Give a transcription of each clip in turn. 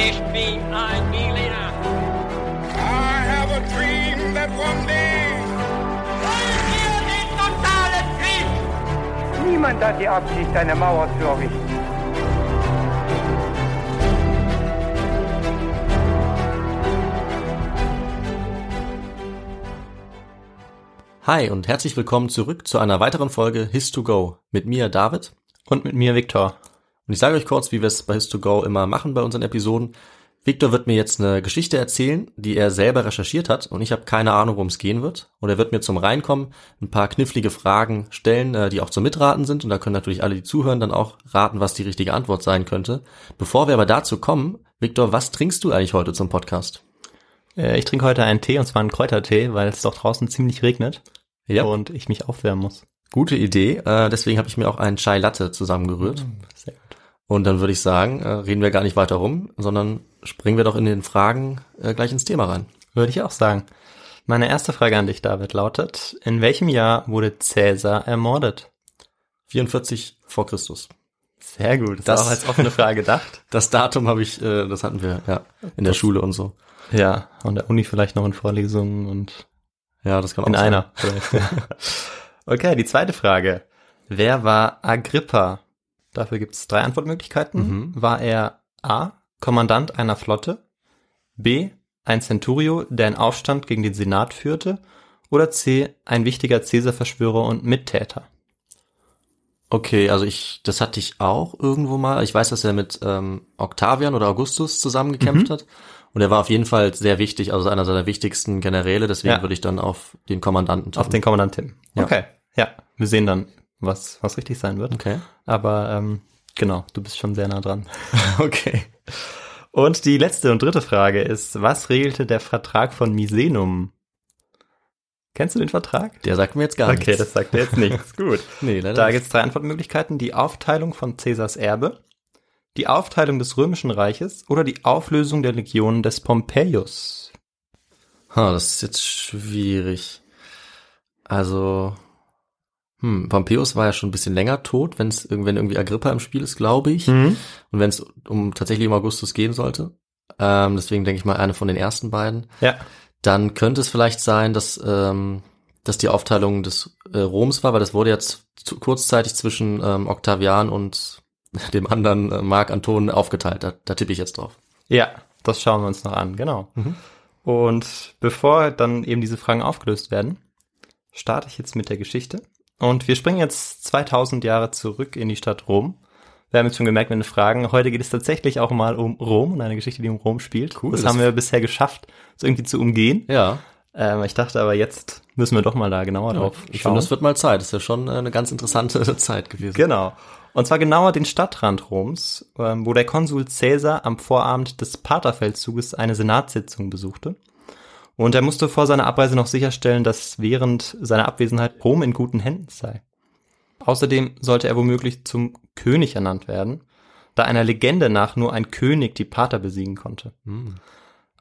Ich bin ein Berliner. I have a dream that one day. Wollen wir den totalen Krieg? Niemand hat die Absicht, eine Mauer zu errichten. Hi und herzlich willkommen zurück zu einer weiteren Folge His2Go mit mir David Und mit mir Viktor. Und ich sage euch kurz, wie wir es bei His2Go immer machen bei unseren Episoden. Victor wird mir jetzt eine Geschichte erzählen, die er selber recherchiert hat und ich habe keine Ahnung, worum es gehen wird. Und er wird mir zum Reinkommen ein paar knifflige Fragen stellen, äh, die auch zum Mitraten sind und da können natürlich alle, die zuhören, dann auch raten, was die richtige Antwort sein könnte. Bevor wir aber dazu kommen, Victor, was trinkst du eigentlich heute zum Podcast? Äh, Ich trinke heute einen Tee und zwar einen Kräutertee, weil es doch draußen ziemlich regnet Ja. und ich mich aufwärmen muss. Gute Idee, äh, deswegen habe ich mir auch einen Chai Latte zusammengerührt. Sehr gut. Und dann würde ich sagen, äh, reden wir gar nicht weiter rum, sondern springen wir doch in den Fragen äh, gleich ins Thema rein. Würde ich auch sagen. Meine erste Frage an dich, David, lautet, in welchem Jahr wurde Cäsar ermordet? 44 vor Christus. Sehr gut, das, Das- auch als offene Frage gedacht. Das Datum habe ich, äh, das hatten wir ja in der Schule und so. Ja, und der Uni vielleicht noch in Vorlesungen und Ja, das kann auch in sein. einer okay, die zweite Frage. Wer war Agrippa? Dafür gibt es drei Antwortmöglichkeiten. Mhm. War er A. Kommandant einer Flotte, B. ein Centurio, der einen Aufstand gegen den Senat führte, oder C. ein wichtiger Cäsar-Verschwörer und Mittäter? Okay, also ich, das hatte ich auch irgendwo mal. Ich weiß, dass er mit ähm, Octavian oder Augustus zusammengekämpft hat. Und er war auf jeden Fall sehr wichtig, also einer seiner wichtigsten Generäle. Deswegen Ja. würde ich dann auf den Kommandanten Auf tippen. den Kommandant Tim. Ja. Okay, ja. Wir sehen dann, was, was richtig sein wird. Okay. Aber ähm, genau, du bist schon sehr nah dran. Okay. Und die letzte und dritte Frage ist, was regelte der Vertrag von Misenum? Kennst du den Vertrag? Der sagt mir jetzt gar Okay, nichts. das sagt mir jetzt nichts. Gut. nee, Da gibt es drei Antwortmöglichkeiten. Die Aufteilung von Caesars Erbe, die Aufteilung des Römischen Reiches oder die Auflösung der Legionen des Pompeius. Ha, das ist jetzt schwierig. Also, hm, Pompeius war ja schon ein bisschen länger tot, wenn es wenn irgendwie Agrippa im Spiel ist, glaube ich. Mhm. Und wenn es um tatsächlich um Augustus gehen sollte. Ähm, deswegen denke ich mal eine von den ersten beiden. Ja. Dann könnte es vielleicht sein, dass, ähm, dass die Aufteilung des äh, Roms war, weil das wurde jetzt zu, kurzzeitig zwischen ähm, Octavian und dem anderen äh, Mark Anton aufgeteilt. Da, da tippe ich jetzt drauf. Ja, das schauen wir uns noch an, genau. Mhm. Und bevor dann eben diese Fragen aufgelöst werden, starte ich jetzt mit der Geschichte. Und wir springen jetzt 2000 Jahre zurück in die Stadt Rom. Wir haben jetzt schon gemerkt den Fragen, heute geht es tatsächlich auch mal um Rom und eine Geschichte, die um Rom spielt. Cool, das, das- haben wir bisher geschafft, so irgendwie zu umgehen. Ja, Ähm, ich dachte aber, jetzt müssen wir doch mal da genauer drauf ich schauen. finde, das wird mal Zeit. Das ist ja schon äh, eine ganz interessante Zeit gewesen. Genau. Und zwar genauer den Stadtrand Roms, ähm, wo der Konsul Caesar am Vorabend des Paterfeldzuges eine Senatssitzung besuchte. Und er musste vor seiner Abreise noch sicherstellen, dass während seiner Abwesenheit Rom in guten Händen sei. Außerdem sollte er womöglich zum König ernannt werden, da einer Legende nach nur ein König die Pater besiegen konnte. Hm.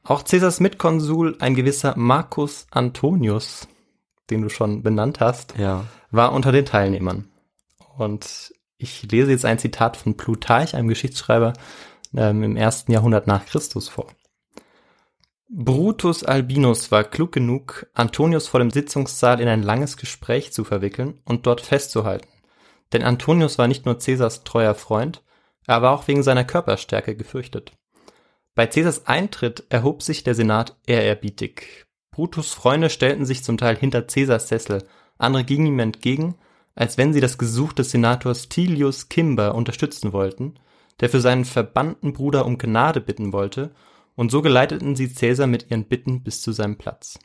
Auch Caesars Mitkonsul, ein gewisser Marcus Antonius, den du schon benannt hast, Ja. war unter den Teilnehmern. Und ich lese jetzt ein Zitat von Plutarch, einem Geschichtsschreiber ähm, im ersten Jahrhundert nach Christus vor. Brutus Albinus war klug genug, Antonius vor dem Sitzungssaal in ein langes Gespräch zu verwickeln und dort festzuhalten. Denn Antonius war nicht nur Caesars treuer Freund, er war auch wegen seiner Körperstärke gefürchtet. Bei Caesars Eintritt erhob sich der Senat ehrerbietig. Brutus Freunde stellten sich zum Teil hinter Caesars Sessel, andere gingen ihm entgegen, als wenn sie das Gesuch des Senators Tilius Kimber unterstützen wollten, der für seinen verbannten Bruder um Gnade bitten wollte, und so geleiteten sie Caesar mit ihren Bitten bis zu seinem Platz.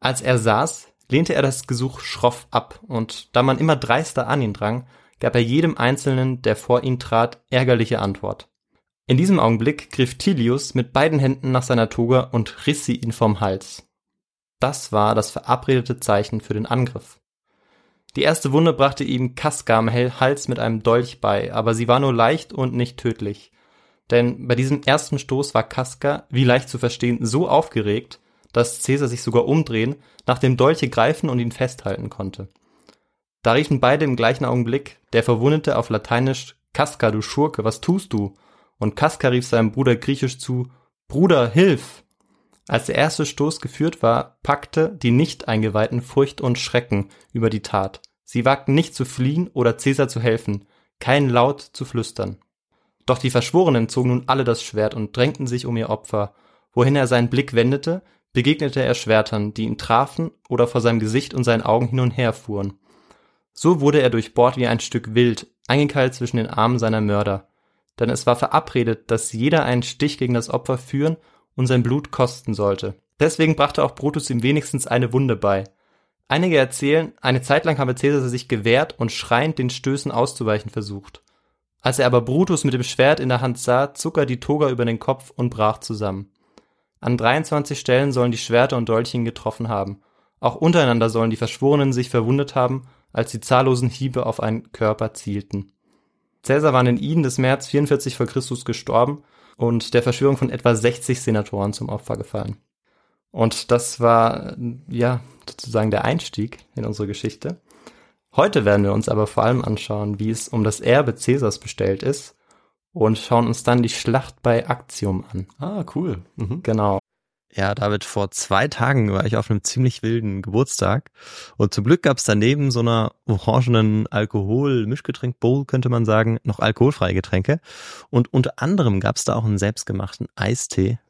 Als er saß, lehnte er das Gesuch schroff ab, und da man immer dreister an ihn drang, gab er jedem Einzelnen, der vor ihn trat, ärgerliche Antwort. In diesem Augenblick griff Tilius mit beiden Händen nach seiner Toga und riss sie ihn vom Hals. Das war das verabredete Zeichen für den Angriff. Die erste Wunde brachte ihm Kaska am Hel- Hals mit einem Dolch bei, aber sie war nur leicht und nicht tödlich. Denn bei diesem ersten Stoß war Kaska, wie leicht zu verstehen, so aufgeregt, dass Caesar sich sogar umdrehen, nach dem Dolche greifen und ihn festhalten konnte. Da riefen beide im gleichen Augenblick, der Verwundete auf Lateinisch, Kaska, du Schurke, was tust du? und Kaska rief seinem Bruder griechisch zu, Bruder, hilf! Als der erste Stoß geführt war, packte die Nicht-Eingeweihten Furcht und Schrecken über die Tat. Sie wagten nicht zu fliehen oder Cäsar zu helfen, kein Laut zu flüstern. Doch die Verschworenen zogen nun alle das Schwert und drängten sich um ihr Opfer. Wohin er seinen Blick wendete, begegnete er Schwertern, die ihn trafen oder vor seinem Gesicht und seinen Augen hin und her fuhren. So wurde er durchbohrt wie ein Stück Wild, eingekeilt zwischen den Armen seiner Mörder. Denn es war verabredet, dass jeder einen Stich gegen das Opfer führen und sein Blut kosten sollte. Deswegen brachte auch Brutus ihm wenigstens eine Wunde bei. Einige erzählen, eine Zeit lang habe Caesar sich gewehrt und schreiend den Stößen auszuweichen versucht. Als er aber Brutus mit dem Schwert in der Hand sah, zog er die Toga über den Kopf und brach zusammen. An 23 Stellen sollen die Schwerter und Dolche getroffen haben. Auch untereinander sollen die Verschworenen sich verwundet haben, als die zahllosen Hiebe auf einen Körper zielten. Caesar war in den Iden des März 44 vor Christus gestorben und der Verschwörung von etwa 60 Senatoren zum Opfer gefallen. Und das war, ja, sozusagen der Einstieg in unsere Geschichte. Heute werden wir uns aber vor allem anschauen, wie es um das Erbe Caesars bestellt ist und schauen uns dann die Schlacht bei Actium an. Ah, cool. Mhm. Genau. Ja, David, vor zwei Tagen war ich auf einem ziemlich wilden Geburtstag und zum Glück gab es daneben so einer orangenen Alkohol-Mischgetränk-Bowl, könnte man sagen, noch alkoholfreie Getränke. Und unter anderem gab es da auch einen selbstgemachten Eistee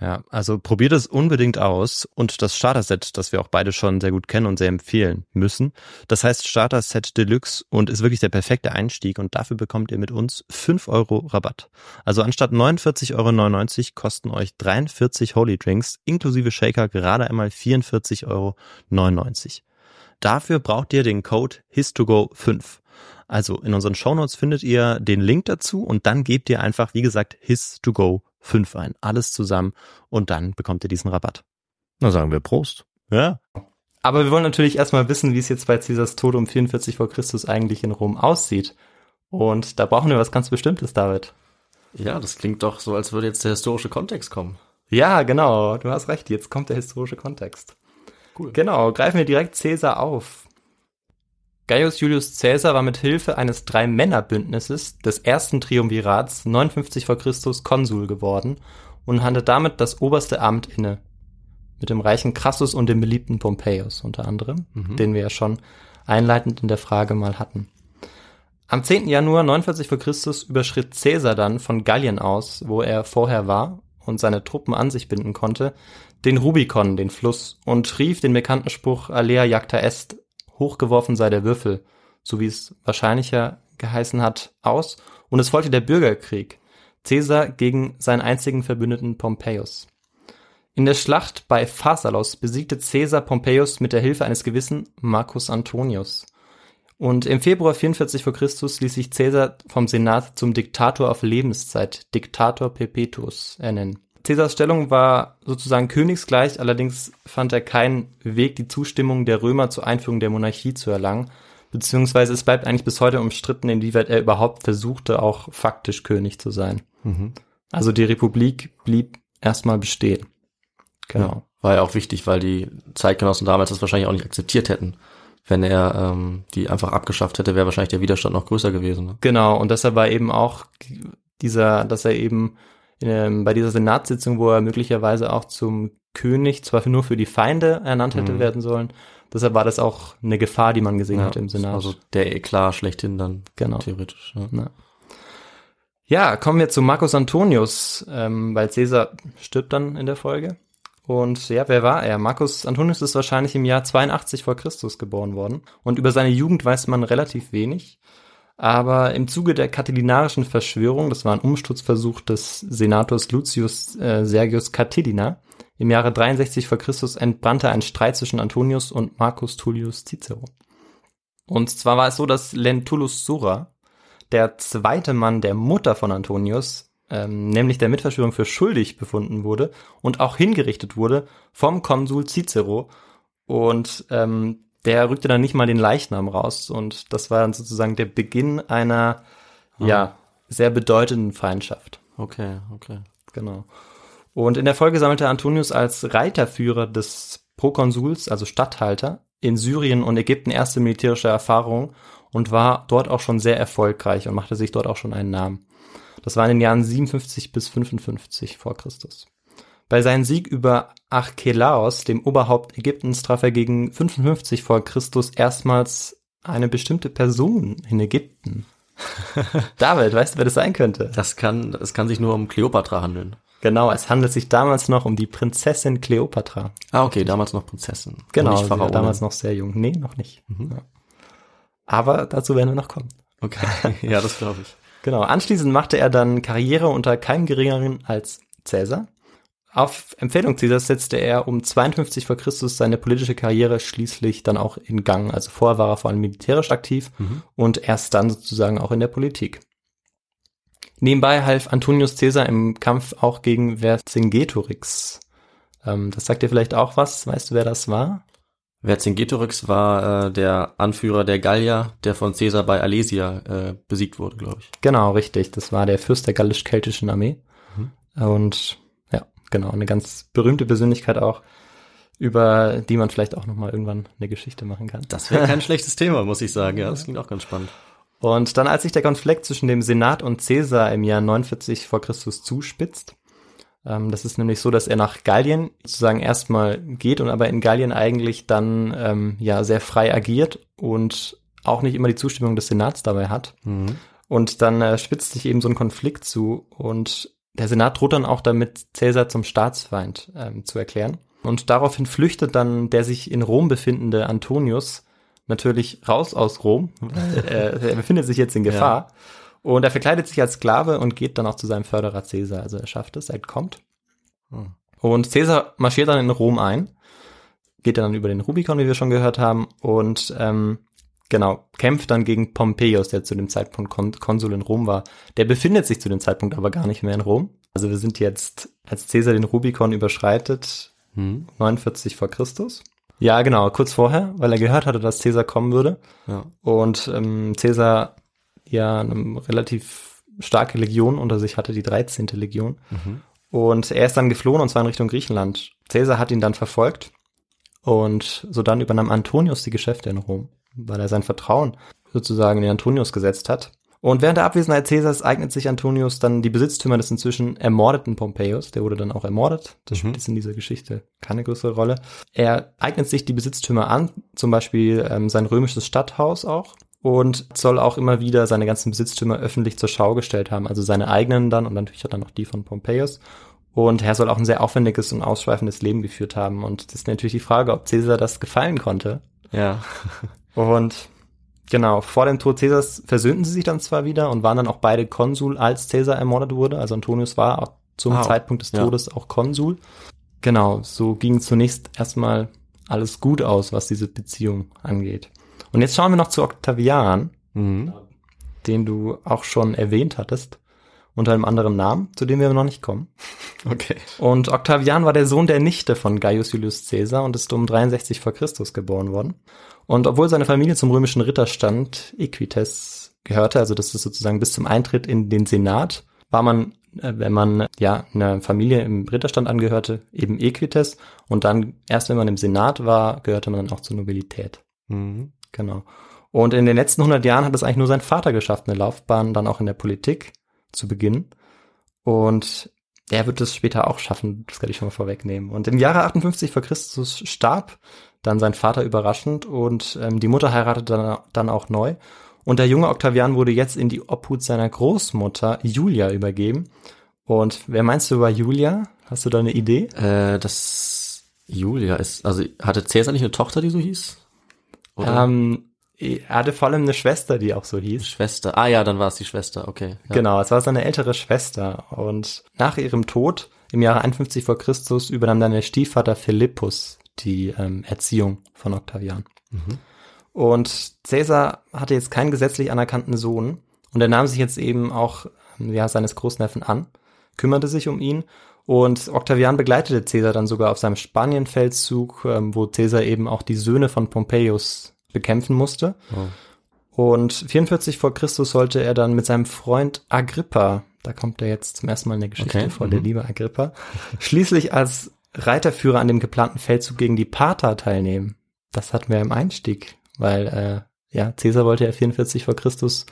Ja, also probiert es unbedingt aus und das Starter-Set, das wir auch beide schon sehr gut kennen und sehr empfehlen müssen. Das heißt Starter-Set Deluxe und ist wirklich der perfekte Einstieg und dafür bekommt ihr mit uns 5 Euro Rabatt. Also anstatt 49,99 Euro kosten euch 43 Holy Drinks inklusive Shaker gerade einmal 44,99 Euro. Dafür braucht ihr den Code HIS2GO5. Also in unseren Shownotes findet ihr den Link dazu und dann gebt ihr einfach, wie gesagt, HIS2GO5 fünf ein. Alles zusammen und dann bekommt ihr diesen Rabatt. Na sagen wir Prost. Ja. Aber wir wollen natürlich erstmal wissen, wie es jetzt bei Caesars Tod um 44 vor Christus eigentlich in Rom aussieht. Und da brauchen wir was ganz Bestimmtes, David. Ja, das klingt doch so, als würde jetzt der historische Kontext kommen. Ja, genau. Du hast recht. Jetzt kommt der historische Kontext. Cool. Genau. Greifen wir direkt Caesar auf. Gaius Julius Caesar war mit Hilfe eines Drei-Männer-Bündnisses des ersten Triumvirats 59 vor Christus Konsul geworden und hatte damit das oberste Amt inne. Mit dem reichen Crassus und dem beliebten Pompeius unter anderem, den wir ja schon einleitend in der Frage mal hatten. Am 10. Januar 49 vor Christus überschritt Caesar dann von Gallien aus, wo er vorher war und seine Truppen an sich binden konnte, den Rubikon, den Fluss, und rief den bekannten Spruch Alea jacta est, hochgeworfen sei der Würfel, so wie es wahrscheinlicher geheißen hat, aus, und es folgte der Bürgerkrieg, Caesar gegen seinen einzigen Verbündeten Pompeius. In der Schlacht bei Pharsalos besiegte Caesar Pompeius mit der Hilfe eines gewissen Marcus Antonius. Und im Februar 44 vor Christus ließ sich Caesar vom Senat zum Diktator auf Lebenszeit, Diktator Perpetuus, ernennen. Caesars Stellung war sozusagen königsgleich, allerdings fand er keinen Weg, die Zustimmung der Römer zur Einführung der Monarchie zu erlangen, beziehungsweise es bleibt eigentlich bis heute umstritten, inwieweit er überhaupt versuchte, auch faktisch König zu sein. Also die Republik blieb erstmal bestehen. Genau. War ja auch wichtig, weil die Zeitgenossen damals das wahrscheinlich auch nicht akzeptiert hätten. Wenn er ähm, die einfach abgeschafft hätte, wäre wahrscheinlich der Widerstand noch größer gewesen. Ne? Genau, und deshalb war eben auch dieser, dass er eben ähm, bei dieser Senatssitzung, wo er möglicherweise auch zum König, zwar nur für die Feinde ernannt hätte Mhm. werden sollen, deshalb war das auch eine Gefahr, die man gesehen hat im Senat. Also der Eklat schlechthin dann Genau. theoretisch. Ja. Ja. Ja, kommen wir zu Marcus Antonius, ähm, weil Caesar stirbt dann in der Folge. Und ja, wer war er? Marcus Antonius ist wahrscheinlich im Jahr 82 vor Christus geboren worden. Und über seine Jugend weiß man relativ wenig. Aber im Zuge der katilinarischen Verschwörung, das war ein Umsturzversuch des Senators Lucius äh, Sergius Catilina, im Jahre 63 vor Christus entbrannte ein Streit zwischen Antonius und Marcus Tullius Cicero. Und zwar war es so, dass Lentulus Sura, der zweite Mann der Mutter von Antonius, ähm, nämlich der Mitverschwörung für schuldig befunden wurde und auch hingerichtet wurde vom Konsul Cicero. Und ähm, der rückte dann nicht mal den Leichnam raus. Und das war dann sozusagen der Beginn einer, ja, sehr bedeutenden Feindschaft. Okay, okay. Genau. Und in der Folge sammelte Antonius als Reiterführer des Prokonsuls, also Statthalter, in Syrien und Ägypten erste militärische Erfahrungen und war dort auch schon sehr erfolgreich und machte sich dort auch schon einen Namen. Das war in den Jahren 57 bis 55 vor Christus. Bei seinem Sieg über Archelaos, dem Oberhaupt Ägyptens, traf er gegen 55 vor Christus erstmals eine bestimmte Person in Ägypten. David, weißt du, wer das sein könnte? Das kann, es kann sich nur um Kleopatra handeln. Genau, es handelt sich damals noch um die Prinzessin Kleopatra. Ah, okay, damals noch Prinzessin. Genau, nicht sie war damals noch sehr jung. Nee, noch nicht. Ja. Aber dazu werden wir noch kommen. Okay, ja, das glaube ich. Genau, anschließend machte er dann Karriere unter keinem geringeren als Cäsar. Auf Empfehlung Caesars setzte er um 52 vor Christus seine politische Karriere schließlich dann auch in Gang. Also vorher war er vor allem militärisch aktiv und erst dann sozusagen auch in der Politik. Nebenbei half Antonius Caesar im Kampf auch gegen Vercingetorix. Ähm, das sagt dir vielleicht auch was. Weißt du, wer das war? Vercingetorix war äh, der Anführer der Gallier, der von Caesar bei Alesia äh, besiegt wurde, glaube ich. Genau, richtig. Das war der Fürst der gallisch-keltischen Armee. Und ja, genau, eine ganz berühmte Persönlichkeit auch, über die man vielleicht auch nochmal irgendwann eine Geschichte machen kann. Das wäre kein schlechtes Thema, muss ich sagen. Ja, das klingt auch ganz spannend. Und dann, als sich der Konflikt zwischen dem Senat und Caesar im Jahr 49 vor Christus zuspitzt, ähm, das ist nämlich so, dass er nach Gallien sozusagen erstmal geht und aber in Gallien eigentlich dann ähm, ja sehr frei agiert und auch nicht immer die Zustimmung des Senats dabei hat. Und dann äh, spitzt sich eben so ein Konflikt zu und der Senat droht dann auch damit, Caesar zum Staatsfeind ähm, zu erklären. Und daraufhin flüchtet dann der sich in Rom befindende Antonius natürlich raus aus Rom. weil, äh, er befindet sich jetzt in Gefahr. Und er verkleidet sich als Sklave und geht dann auch zu seinem Förderer Caesar. Also er schafft es, er entkommt. Hm. Und Caesar marschiert dann in Rom ein, geht dann über den Rubikon, wie wir schon gehört haben, und ähm, genau, kämpft dann gegen Pompeius, der zu dem Zeitpunkt Kon Konsul in Rom war. Der befindet sich zu dem Zeitpunkt aber gar nicht mehr in Rom. Also wir sind jetzt, als Caesar den Rubikon überschreitet, Hm. 49 vor Christus. Ja, genau, kurz vorher, weil er gehört hatte, dass Caesar kommen würde. Ja. Und ähm, Caesar ja eine relativ starke Legion unter sich hatte, die 13. Legion. Und er ist dann geflohen und zwar in Richtung Griechenland. Caesar hat ihn dann verfolgt und so dann übernahm Antonius die Geschäfte in Rom. Weil er sein Vertrauen sozusagen in Antonius gesetzt hat. Und während der Abwesenheit Caesars eignet sich Antonius dann die Besitztümer des inzwischen ermordeten Pompeius. Der wurde dann auch ermordet. Das spielt jetzt in dieser Geschichte keine größere Rolle. Er eignet sich die Besitztümer an, zum Beispiel ähm, sein römisches Stadthaus auch. Und soll auch immer wieder seine ganzen Besitztümer öffentlich zur Schau gestellt haben. Also seine eigenen dann und natürlich dann noch die von Pompeius. Und er soll auch ein sehr aufwendiges und ausschweifendes Leben geführt haben. Und das ist natürlich die Frage, ob Caesar das gefallen konnte. Ja. Und genau, vor dem Tod Caesars versöhnten sie sich dann zwar wieder und waren dann auch beide Konsul, als Caesar ermordet wurde. Also Antonius war auch zum Ah, Zeitpunkt des ja. Todes auch Konsul. Genau, so ging zunächst erstmal alles gut aus, was diese Beziehung angeht. Und jetzt schauen wir noch zu Octavian, Mhm. den du auch schon erwähnt hattest, unter einem anderen Namen, zu dem wir noch nicht kommen. Okay. Und Octavian war der Sohn der Nichte von Gaius Julius Caesar und ist um 63 vor Christus geboren worden. Und obwohl seine Familie zum römischen Ritterstand Equites gehörte, also das ist sozusagen bis zum Eintritt in den Senat, war man, äh, wenn man ja einer Familie im Ritterstand angehörte, eben Equites und dann erst wenn man im Senat war, gehörte man dann auch zur Nobilität. Mhm. Genau. Und in den letzten 100 Jahren hat es eigentlich nur sein Vater geschafft, eine Laufbahn dann auch in der Politik zu beginnen. Und er wird es später auch schaffen, das kann ich schon mal vorwegnehmen. Und im Jahre 58 vor Christus starb dann sein Vater überraschend und ähm, die Mutter heiratete dann, dann auch neu. Und der junge Octavian wurde jetzt in die Obhut seiner Großmutter Julia übergeben. Und wer meinst du war Julia? Hast du da eine Idee? Äh, das Julia ist, also hatte Cäsar nicht eine Tochter, die so hieß? Oder Ähm, er hatte vor allem eine Schwester, die auch so hieß. Schwester? Ah ja, dann war es die Schwester, okay. Ja. Genau, es war seine ältere Schwester. Und nach ihrem Tod im Jahre 51 vor Christus übernahm dann der Stiefvater Philippus die ähm, Erziehung von Octavian. Und Caesar hatte jetzt keinen gesetzlich anerkannten Sohn und er nahm sich jetzt eben auch ähm, ja, seines Großneffen an, kümmerte sich um ihn und Octavian begleitete Caesar dann sogar auf seinem Spanienfeldzug, ähm, wo Caesar eben auch die Söhne von Pompeius bekämpfen musste. Und 44 vor Christus sollte er dann mit seinem Freund Agrippa, da kommt er jetzt zum ersten Mal in der Geschichte Okay, vor, mhm. der liebe Agrippa, schließlich als Reiterführer an dem geplanten Feldzug gegen die Parther teilnehmen. Das hatten wir im Einstieg, weil äh, ja, Caesar wollte ja 44 vor Christus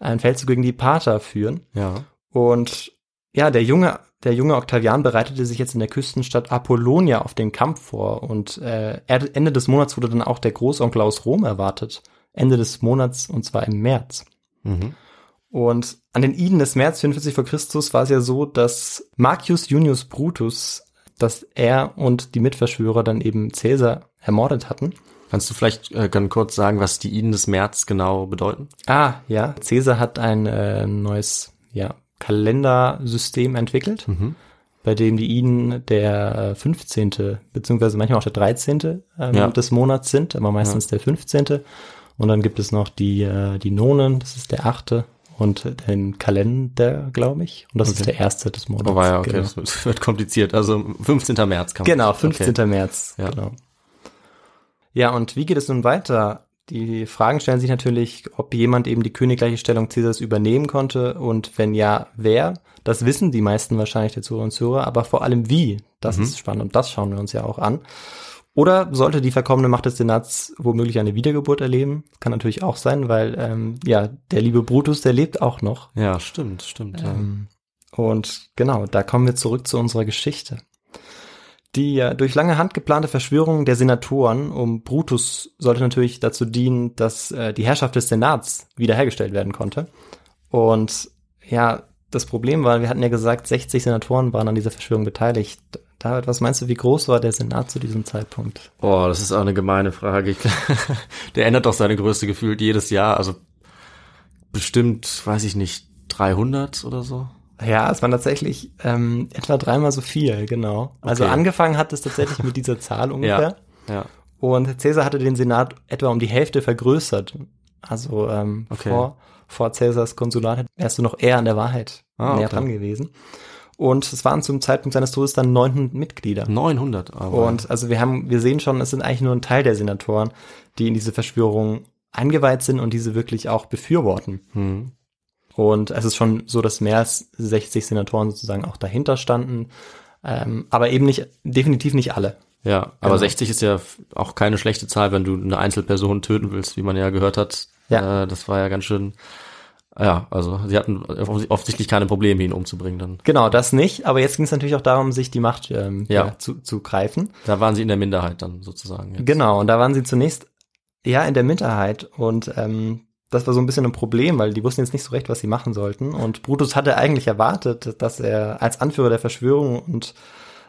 einen Feldzug gegen die Parther führen. Ja. Und ja, der junge, der junge Octavian bereitete sich jetzt in der Küstenstadt Apollonia auf den Kampf vor und äh, Ende des Monats wurde dann auch der Großonkel aus Rom erwartet. Ende des Monats und zwar im März. Mhm. Und an den Iden des März 44 vor Christus war es ja so, dass Marcius Junius Brutus, dass er und die Mitverschwörer dann eben Caesar ermordet hatten. Kannst du vielleicht äh, ganz kurz sagen, was die Iden des März genau bedeuten? Ah, ja. Caesar hat ein äh, neues ja, Kalendersystem entwickelt, Mhm. bei dem die Iden der äh, 15. beziehungsweise manchmal auch der 13. Ähm, Ja. des Monats sind, aber meistens der 15. Und dann gibt es noch die, äh, die Nonen, das ist der 8. und den Kalender, glaube ich. Und das ist Okay. der erste des Monats. Oh, ja, okay, genau. das wird- wird kompliziert. Also 15. März kann man. Genau, 15. Okay. März. Ja. Genau. Ja, und wie geht es nun weiter? Die Fragen stellen sich natürlich, ob jemand eben die königliche Stellung Caesars übernehmen konnte und wenn ja, wer? Das wissen die meisten wahrscheinlich der Zuhörer und Zuhörer, aber vor allem wie? Das Mhm. ist spannend und das schauen wir uns ja auch an. Oder sollte die verkommene Macht des Senats womöglich eine Wiedergeburt erleben? Kann natürlich auch sein, weil ähm, ja der liebe Brutus, der lebt auch noch. Ja, stimmt, stimmt. Ja. Ähm, und genau, da kommen wir zurück zu unserer Geschichte. Die durch lange Hand geplante Verschwörung der Senatoren um Brutus sollte natürlich dazu dienen, dass äh, die Herrschaft des Senats wiederhergestellt werden konnte. Und ja, das Problem war, wir hatten ja gesagt, 60 Senatoren waren an dieser Verschwörung beteiligt. David, was meinst du, wie groß war der Senat zu diesem Zeitpunkt? Boah, das ist auch eine gemeine Frage. Der ändert doch seine Größe gefühlt jedes Jahr. Also bestimmt, weiß ich nicht, 300 oder so. Ja, es waren tatsächlich ähm, etwa dreimal so viel, genau. Also Okay. angefangen hat es tatsächlich mit dieser Zahl ungefähr. Ja. Und Caesar hatte den Senat etwa um die Hälfte vergrößert. Also ähm, Okay. vor, vor Caesars Konsulat wärst du noch eher an der Wahrheit Ah, näher okay. dran gewesen. Und es waren zum Zeitpunkt seines Todes dann 900 Mitglieder. 900. Aber Und also wir haben, wir sehen schon, es sind eigentlich nur ein Teil der Senatoren, die in diese Verschwörung eingeweiht sind und diese wirklich auch befürworten. hm. Und es ist schon so, dass mehr als 60 Senatoren sozusagen auch dahinter standen. Ähm, aber eben nicht, definitiv nicht alle. Ja, aber Genau. 60 ist ja auch keine schlechte Zahl, wenn du eine Einzelperson töten willst, wie man ja gehört hat. Ja. Äh, das war ja ganz schön. Ja, also sie hatten offens- offensichtlich keine Probleme, ihn umzubringen. Dann Genau, das nicht, aber jetzt ging es natürlich auch darum, sich die Macht ähm, ja. Ja. zu, zu greifen. da waren sie in der Minderheit dann sozusagen. jetzt. Genau, und da waren sie zunächst ja in der Minderheit und ähm, das war so ein bisschen ein Problem, weil die wussten jetzt nicht so recht, was sie machen sollten. Und Brutus hatte eigentlich erwartet, dass er als Anführer der Verschwörung und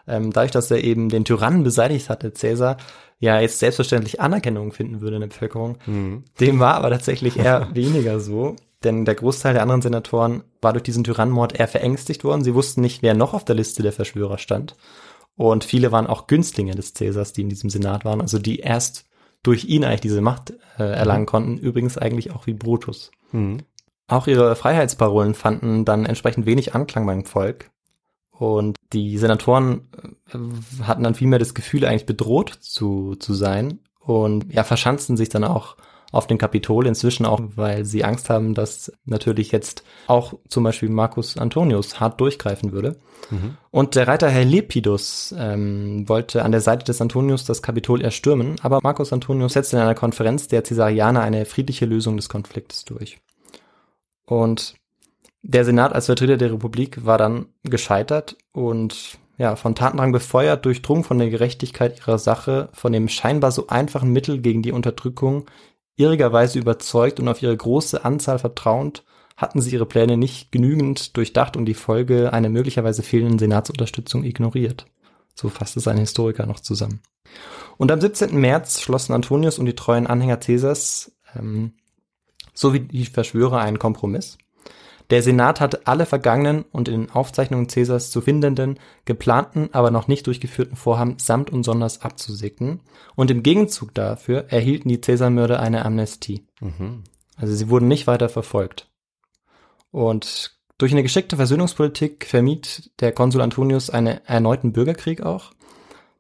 ähm, dadurch, dass er eben den Tyrannen beseitigt hatte, Cäsar, ja jetzt selbstverständlich Anerkennung finden würde in der Bevölkerung. Mhm. Dem war aber tatsächlich eher weniger so, denn der Großteil der anderen Senatoren war durch diesen Tyrannenmord eher verängstigt worden. Sie wussten nicht, wer noch auf der Liste der Verschwörer stand. Und viele waren auch Günstlinge des Cäsars, die in diesem Senat waren, also die erst durch ihn eigentlich diese Macht äh, erlangen konnten. Übrigens eigentlich auch wie Brutus. Mhm. Auch ihre Freiheitsparolen fanden dann entsprechend wenig Anklang beim Volk. Und die Senatoren äh, hatten dann vielmehr das Gefühl, eigentlich bedroht zu, zu sein und ja, verschanzten sich dann auch auf dem Kapitol, inzwischen auch, weil sie Angst haben, dass natürlich jetzt auch zum Beispiel Marcus Antonius hart durchgreifen würde. Mhm. Und der Reiter Herr Lepidus ähm, wollte an der Seite des Antonius das Kapitol erstürmen, aber Marcus Antonius setzte in einer Konferenz der Caesarianer eine friedliche Lösung des Konfliktes durch. Und der Senat als Vertreter der Republik war dann gescheitert und ja, von Tatendrang befeuert, durchdrungen von der Gerechtigkeit ihrer Sache, von dem scheinbar so einfachen Mittel gegen die Unterdrückung, irrigerweise überzeugt und auf ihre große Anzahl vertrauend, hatten sie ihre Pläne nicht genügend durchdacht und die Folge einer möglicherweise fehlenden Senatsunterstützung ignoriert. So fasst es ein Historiker noch zusammen. Und am 17. März schlossen Antonius und die treuen Anhänger Caesars ähm, sowie die Verschwörer einen Kompromiss. Der Senat hatte alle vergangenen und in den Aufzeichnungen Caesars zu findenden, geplanten, aber noch nicht durchgeführten Vorhaben samt und sonders abzusegnen. Und im Gegenzug dafür erhielten die Caesarmörder eine Amnestie. Mhm. Also sie wurden nicht weiter verfolgt. Und durch eine geschickte Versöhnungspolitik vermied der Konsul Antonius einen erneuten Bürgerkrieg auch,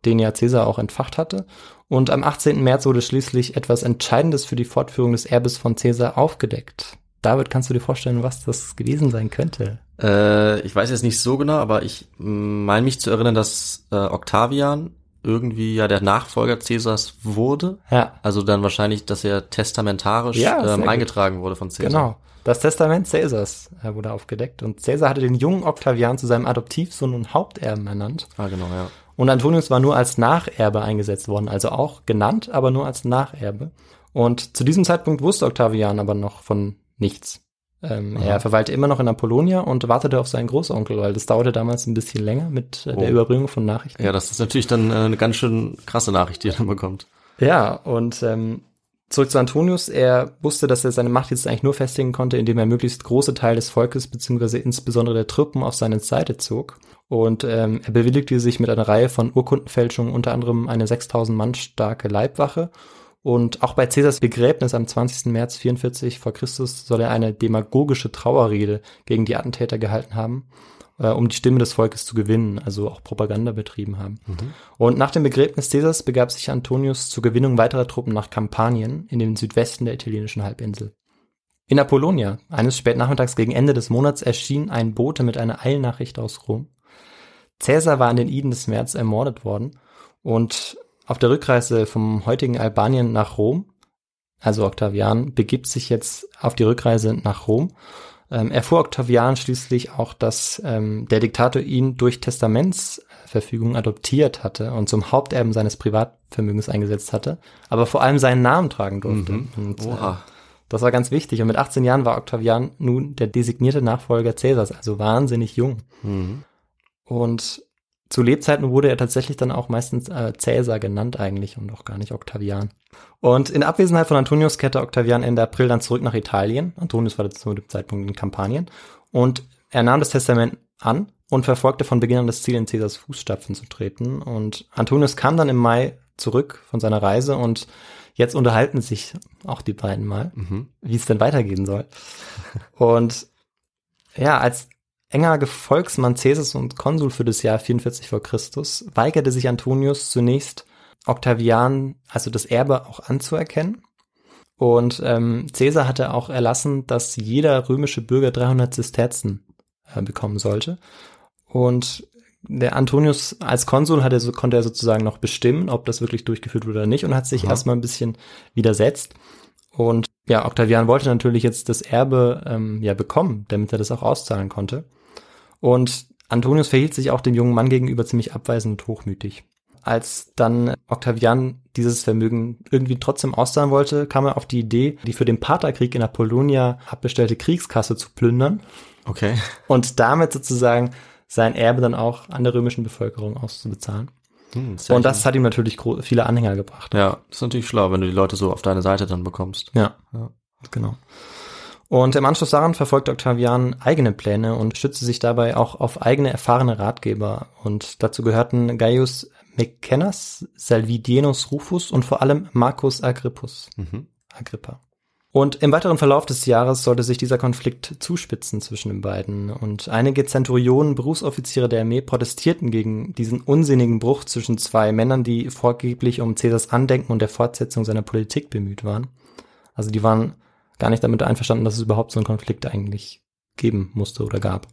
den ja Caesar auch entfacht hatte. Und am 18. März wurde schließlich etwas Entscheidendes für die Fortführung des Erbes von Caesar aufgedeckt. David, kannst du dir vorstellen, was das gewesen sein könnte? Äh, ich weiß jetzt nicht so genau, aber ich meine mich zu erinnern, dass äh, Octavian irgendwie ja der Nachfolger Caesars wurde. Ja, Also dann wahrscheinlich, dass er testamentarisch Ja, ähm, gut. eingetragen wurde von Caesar. genau. Das Testament Caesars äh, wurde aufgedeckt und Caesar hatte den jungen Octavian zu seinem Adoptivsohn und Haupterben ernannt. Ah, genau, ja. Und Antonius war nur als Nacherbe eingesetzt worden, also auch genannt, aber nur als Nacherbe. Und zu diesem Zeitpunkt wusste Octavian aber noch von nichts. Ähm, er verweilte immer noch in Apollonia und wartete auf seinen Großonkel, weil das dauerte damals ein bisschen länger mit äh, der Oh. Überbringung von Nachrichten. Ja, das ist natürlich dann äh, eine ganz schön krasse Nachricht, die er dann bekommt. Ja, und ähm, zurück zu Antonius. Er wusste, dass er seine Macht jetzt eigentlich nur festigen konnte, indem er möglichst große Teile des Volkes beziehungsweise insbesondere der Truppen auf seine Seite zog. Und ähm, er bewilligte sich mit einer Reihe von Urkundenfälschungen, unter anderem eine 6000 Mann starke Leibwache. Und auch bei Caesars Begräbnis am 20. März 44 vor Christus soll er eine demagogische Trauerrede gegen die Attentäter gehalten haben, äh, um die Stimme des Volkes zu gewinnen, also auch Propaganda betrieben haben. Und nach dem Begräbnis Caesars begab sich Antonius zur Gewinnung weiterer Truppen nach Kampanien in den Südwesten der italienischen Halbinsel. In Apollonia, eines Spätnachmittags gegen Ende des Monats, erschien ein Bote mit einer Eilnachricht aus Rom. Caesar war an den Iden des März ermordet worden und auf der Rückreise vom heutigen Albanien nach Rom, also Octavian, begibt sich jetzt auf die Rückreise nach Rom. Ähm, erfuhr Octavian schließlich auch, dass ähm, der Diktator ihn durch Testamentsverfügung adoptiert hatte und zum Haupterben seines Privatvermögens eingesetzt hatte, aber vor allem seinen Namen tragen durfte. Mhm. Und, äh, Oha. das war ganz wichtig. Und mit 18 Jahren war Octavian nun der designierte Nachfolger Caesars, also wahnsinnig jung. Mhm. Und zu Lebzeiten wurde er tatsächlich dann auch meistens äh, Caesar genannt eigentlich und auch gar nicht Octavian. Und in Abwesenheit von Antonius kehrte Octavian Ende April dann zurück nach Italien. Antonius war zu dem Zeitpunkt in Kampanien. Und er nahm das Testament an und verfolgte von Beginn an das Ziel, in Caesars Fußstapfen zu treten. Und Antonius kam dann im Mai zurück von seiner Reise und jetzt unterhalten sich auch die beiden mal Mhm. wie es denn weitergehen soll. Und ja, als enger Gefolgsmann Caesars und Konsul für das Jahr 44 vor Christus weigerte sich Antonius zunächst Octavian, also das Erbe auch anzuerkennen. Und ähm, Caesar hatte auch erlassen, dass jeder römische Bürger 300 Sesterzen äh, bekommen sollte. Und der Antonius als Konsul hatte, konnte er sozusagen noch bestimmen, ob das wirklich durchgeführt wurde oder nicht und hat sich Aha. erstmal ein bisschen widersetzt. Und ja, Octavian wollte natürlich jetzt das Erbe ähm, ja bekommen, damit er das auch auszahlen konnte. Und Antonius verhielt sich auch dem jungen Mann gegenüber ziemlich abweisend und hochmütig. Als dann Octavian dieses Vermögen irgendwie trotzdem auszahlen wollte, kam er auf die Idee, die für den Partherkrieg in Apollonia abbestellte Kriegskasse zu plündern Okay. und damit sozusagen sein Erbe dann auch an der römischen Bevölkerung auszubezahlen. Hm, Und das hat ihm natürlich viele Anhänger gebracht. ja, das ist natürlich schlau, wenn du die Leute so auf deine Seite dann bekommst. Ja, Ja. genau. Und im Anschluss daran verfolgte Octavian eigene Pläne und stützte sich dabei auch auf eigene erfahrene Ratgeber. Und dazu gehörten Gaius Mecennas, Salvidienus Rufus und vor allem Marcus Agrippus. Mhm. Agrippa. Und im weiteren Verlauf des Jahres sollte sich dieser Konflikt zuspitzen zwischen den beiden. Und einige Zenturionen, Berufsoffiziere der Armee protestierten gegen diesen unsinnigen Bruch zwischen zwei Männern, die vorgeblich um Caesars Andenken und der Fortsetzung seiner Politik bemüht waren. Also die waren gar nicht damit einverstanden, dass es überhaupt so einen Konflikt eigentlich geben musste oder gab.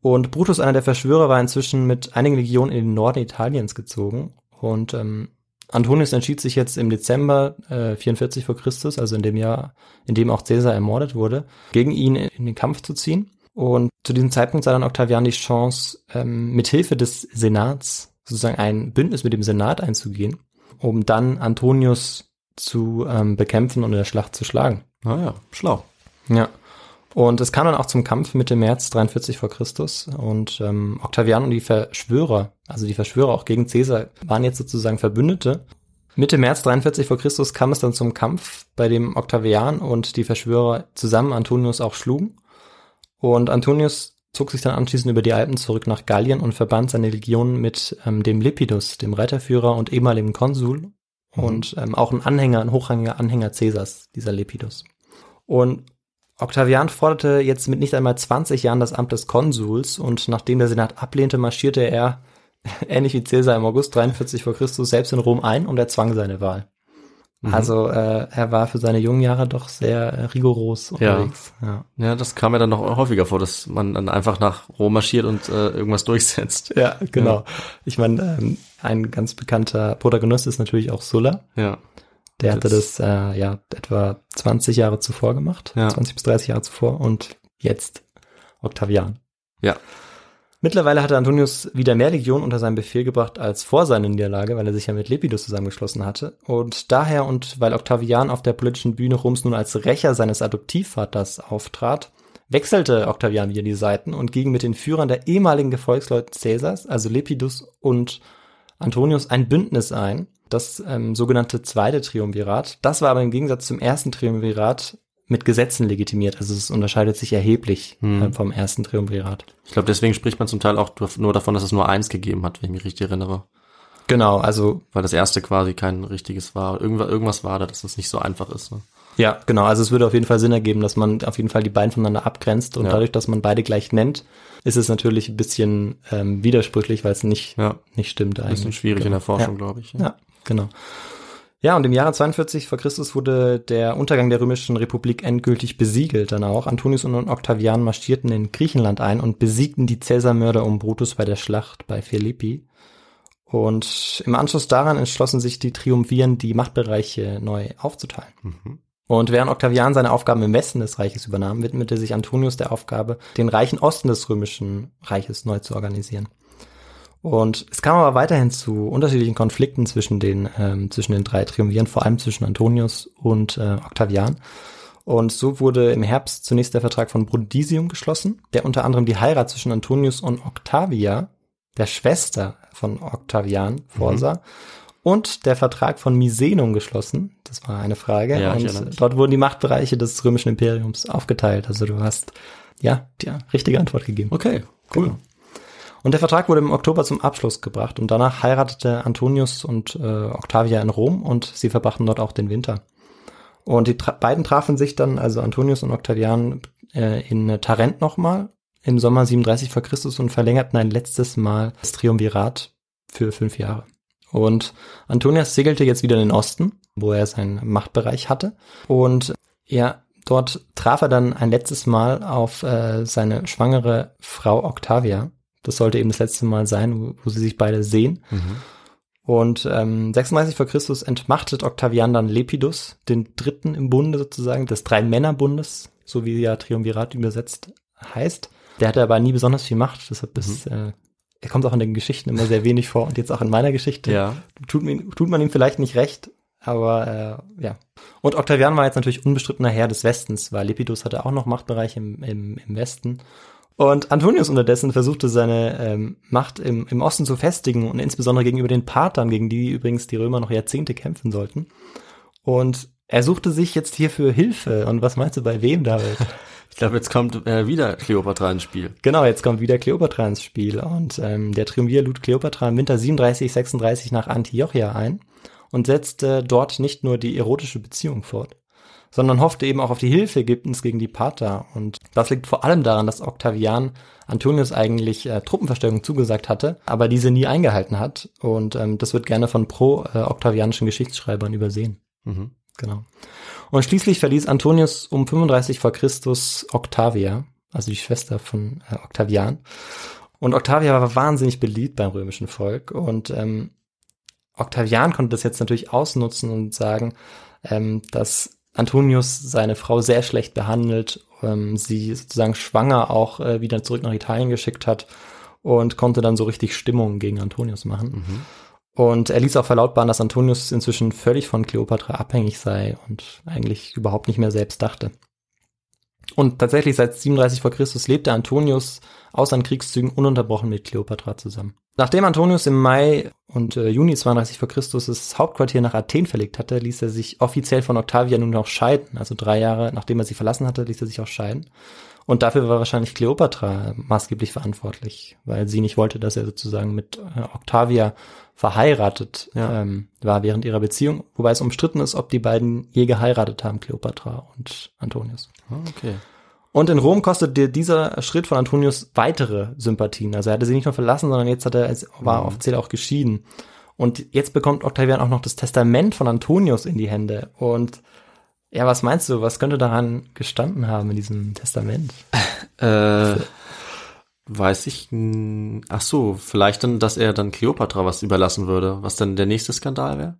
Und Brutus, einer der Verschwörer, war inzwischen mit einigen Legionen in den Norden Italiens gezogen. Und ähm, Antonius entschied sich jetzt im Dezember äh, 44 vor Christus, also in dem Jahr, in dem auch Caesar ermordet wurde, gegen ihn in, den Kampf zu ziehen. Und zu diesem Zeitpunkt sah dann Octavian die Chance, ähm, mit Hilfe des Senats sozusagen ein Bündnis mit dem Senat einzugehen, um dann Antonius zu ähm, bekämpfen und in der Schlacht zu schlagen. Naja, schlau. Ja. Und es kam dann auch zum Kampf Mitte März 43 vor Christus und ähm, Octavian und die Verschwörer, also die Verschwörer auch gegen Caesar, waren jetzt sozusagen Verbündete. Mitte März 43 vor Christus kam es dann zum Kampf, bei dem Octavian und die Verschwörer zusammen Antonius auch schlugen. Und Antonius zog sich dann anschließend über die Alpen zurück nach Gallien und verband seine Legionen mit ähm, dem Lepidus, dem Reiterführer und ehemaligen Konsul und ähm, auch ein Anhänger, ein hochrangiger Anhänger Caesars, dieser Lepidus. Und Octavian forderte jetzt mit nicht einmal 20 Jahren das Amt des Konsuls und nachdem der Senat ablehnte, marschierte er, ähnlich wie Caesar im August 43 vor Christus, selbst in Rom ein und erzwang seine Wahl. Mhm. Also äh, er war für seine jungen Jahre doch sehr äh, rigoros Ja. unterwegs. Ja. Ja, das kam mir dann noch häufiger vor, dass man dann einfach nach Rom marschiert und äh, irgendwas durchsetzt. Ja, genau. Ich meine, ähm, ein ganz bekannter Protagonist ist natürlich auch Sulla. Ja. Der hatte Das- äh, ja etwa 20 Jahre zuvor gemacht, Ja. 20 bis 30 Jahre zuvor und jetzt Octavian. Ja. Mittlerweile hatte Antonius wieder mehr Legionen unter seinen Befehl gebracht als vor seiner Niederlage, weil er sich ja mit Lepidus zusammengeschlossen hatte. Und daher und weil Octavian auf der politischen Bühne Roms nun als Rächer seines Adoptivvaters auftrat, wechselte Octavian wieder die Seiten und ging mit den Führern der ehemaligen Gefolgsleute Caesars, also Lepidus und Antonius, ein Bündnis ein, das ähm, sogenannte zweite Triumvirat. Das war aber im Gegensatz zum ersten Triumvirat mit Gesetzen legitimiert. Also es unterscheidet sich erheblich Hm. äh, vom ersten Triumvirat. Ich glaube, deswegen spricht man zum Teil auch nur davon, dass es nur eins gegeben hat, wenn ich mich richtig erinnere. Genau, also Weil das erste quasi kein richtiges war. Irgendwas, irgendwas war da, dass es nicht so einfach ist. Ne? ja, genau. Also es würde auf jeden Fall Sinn ergeben, dass man auf jeden Fall die beiden voneinander abgrenzt und Ja. dadurch, dass man beide gleich nennt, ist es natürlich ein bisschen ähm, widersprüchlich, weil es nicht Ja, nicht stimmt ein eigentlich. bisschen schwierig in der Forschung, glaube ich. Ja, genau. Ja, und im Jahre 42 vor Christus wurde der Untergang der römischen Republik endgültig besiegelt dann auch. Antonius und Octavian marschierten in Griechenland ein und besiegten die Cäsarmörder um Brutus bei der Schlacht bei Philippi. Und im Anschluss daran entschlossen sich die Triumviren, die Machtbereiche neu aufzuteilen. Mhm. Und während Octavian seine Aufgaben im Westen des Reiches übernahm, widmete sich Antonius der Aufgabe, den reichen Osten des römischen Reiches neu zu organisieren. Und es kam aber weiterhin zu unterschiedlichen Konflikten zwischen den, ähm, zwischen den drei Triumviren, vor allem zwischen Antonius und äh, Octavian. Und so wurde im Herbst zunächst der Vertrag von Brundisium geschlossen, der unter anderem die Heirat zwischen Antonius und Octavia, der Schwester von Octavian, vorsah. Und der Vertrag von Misenum geschlossen. Das war eine Frage. Ja, und dort wurden die Machtbereiche des römischen Imperiums aufgeteilt. Also du hast, ja, die richtige Antwort gegeben. Okay, cool. Genau. Und der Vertrag wurde im Oktober zum Abschluss gebracht und danach heiratete Antonius und äh, Octavia in Rom und sie verbrachten dort auch den Winter. Und die tra beiden trafen sich dann, also Antonius und Octavian, äh, in Tarent nochmal im Sommer 37 vor Christus und verlängerten ein letztes Mal das Triumvirat für fünf Jahre. Und Antonius segelte jetzt wieder in den Osten, wo er seinen Machtbereich hatte. Und ja, dort traf er dann ein letztes Mal auf äh, seine schwangere Frau Octavia, Das sollte eben das letzte Mal sein, wo, wo sie sich beide sehen. Und ähm, 36 vor Christus entmachtet Octavian dann Lepidus, den dritten im Bunde sozusagen, des Drei-Männer-Bundes, so wie ja Triumvirat übersetzt heißt. Der hatte aber nie besonders viel Macht, deshalb ist, äh, er kommt auch in den Geschichten immer sehr wenig vor und jetzt auch in meiner Geschichte. Ja. Tut, mir, tut man ihm vielleicht nicht recht, aber äh, ja. Und Octavian war jetzt natürlich unbestrittener Herr des Westens, weil Lepidus hatte auch noch Machtbereich im, im, im Westen. Und Antonius unterdessen versuchte seine ähm, Macht im, im Osten zu festigen und insbesondere gegenüber den Parthern, gegen die übrigens die Römer noch Jahrzehnte kämpfen sollten. Und er suchte sich jetzt hierfür Hilfe. Und was meinst du bei wem, David? Ich glaube, jetzt kommt äh, wieder Kleopatra ins Spiel. Genau, jetzt kommt wieder Kleopatra ins Spiel und ähm, der Triumvir lud Kleopatra im Winter 37, 36 nach Antiochia ein und setzte dort nicht nur die erotische Beziehung fort, sondern hoffte eben auch auf die Hilfe Ägyptens gegen die Parther. Und das liegt vor allem daran, dass Octavian Antonius eigentlich äh, Truppenverstärkung zugesagt hatte, aber diese nie eingehalten hat. Und ähm, das wird gerne von pro-oktavianischen Geschichtsschreibern übersehen. Mhm. Genau. Und schließlich verließ Antonius um 35 vor Christus Octavia, also die Schwester von äh, Octavian. Und Octavia war wahnsinnig beliebt beim römischen Volk. Und ähm, Octavian konnte das jetzt natürlich ausnutzen und sagen, ähm, dass Antonius seine Frau sehr schlecht behandelt, ähm, sie sozusagen schwanger auch äh, wieder zurück nach Italien geschickt hat und konnte dann so richtig Stimmung gegen Antonius machen. Und er ließ auch verlautbaren, dass Antonius inzwischen völlig von Kleopatra abhängig sei und eigentlich überhaupt nicht mehr selbst dachte. Und tatsächlich seit 37 vor Christus lebte Antonius aus seinen Kriegszügen ununterbrochen mit Kleopatra zusammen. Nachdem Antonius im Mai und äh, Juni 32 vor Christus das Hauptquartier nach Athen verlegt hatte, ließ er sich offiziell von Octavia nun noch scheiden. Also drei Jahre nachdem er sie verlassen hatte, ließ er sich auch scheiden. Und dafür war wahrscheinlich Kleopatra maßgeblich verantwortlich, weil sie nicht wollte, dass er sozusagen mit äh, Octavia verheiratet Ja. ähm, war während ihrer Beziehung, wobei es umstritten ist, ob die beiden je geheiratet haben, Kleopatra und Antonius. Ah, Okay. Und in Rom kostete dieser Schritt von Antonius weitere Sympathien. Also er hatte sie nicht nur verlassen, sondern jetzt hat er, war offiziell auch geschieden. Und jetzt bekommt Octavian auch noch das Testament von Antonius in die Hände. Und ja, was meinst du, was könnte daran gestanden haben in diesem Testament? Äh, weiß ich. Ach so, vielleicht dann, dass er dann Kleopatra was überlassen würde, was dann der nächste Skandal wäre?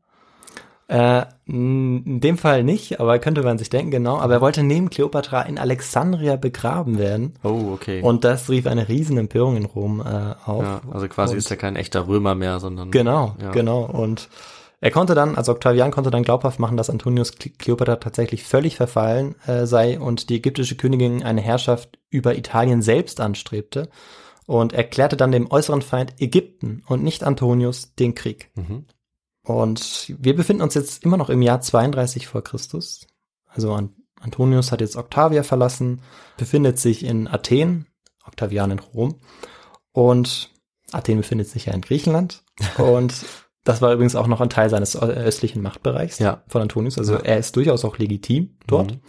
Äh, in dem Fall nicht, aber könnte man sich denken, genau. Aber er wollte neben Kleopatra in Alexandria begraben werden. Oh, okay. Und das rief eine riesen Empörung in Rom äh, auf. ja, also quasi Und- ist er kein echter Römer mehr, sondern Genau, Ja. genau. Und er konnte dann, also Octavian konnte dann glaubhaft machen, dass Antonius Kleopatra tatsächlich völlig verfallen äh, sei und die ägyptische Königin eine Herrschaft über Italien selbst anstrebte und erklärte dann dem äußeren Feind Ägypten und nicht Antonius den Krieg. Mhm. Und wir befinden uns jetzt immer noch im Jahr 32 vor Christus. Also An Antonius hat jetzt Octavia verlassen, befindet sich in Athen, Octavian in Rom. Und Athen befindet sich ja in Griechenland. Und das war übrigens auch noch ein Teil seines östlichen Machtbereichs Ja. von Antonius. Also Ja. er ist durchaus auch legitim dort. Mhm.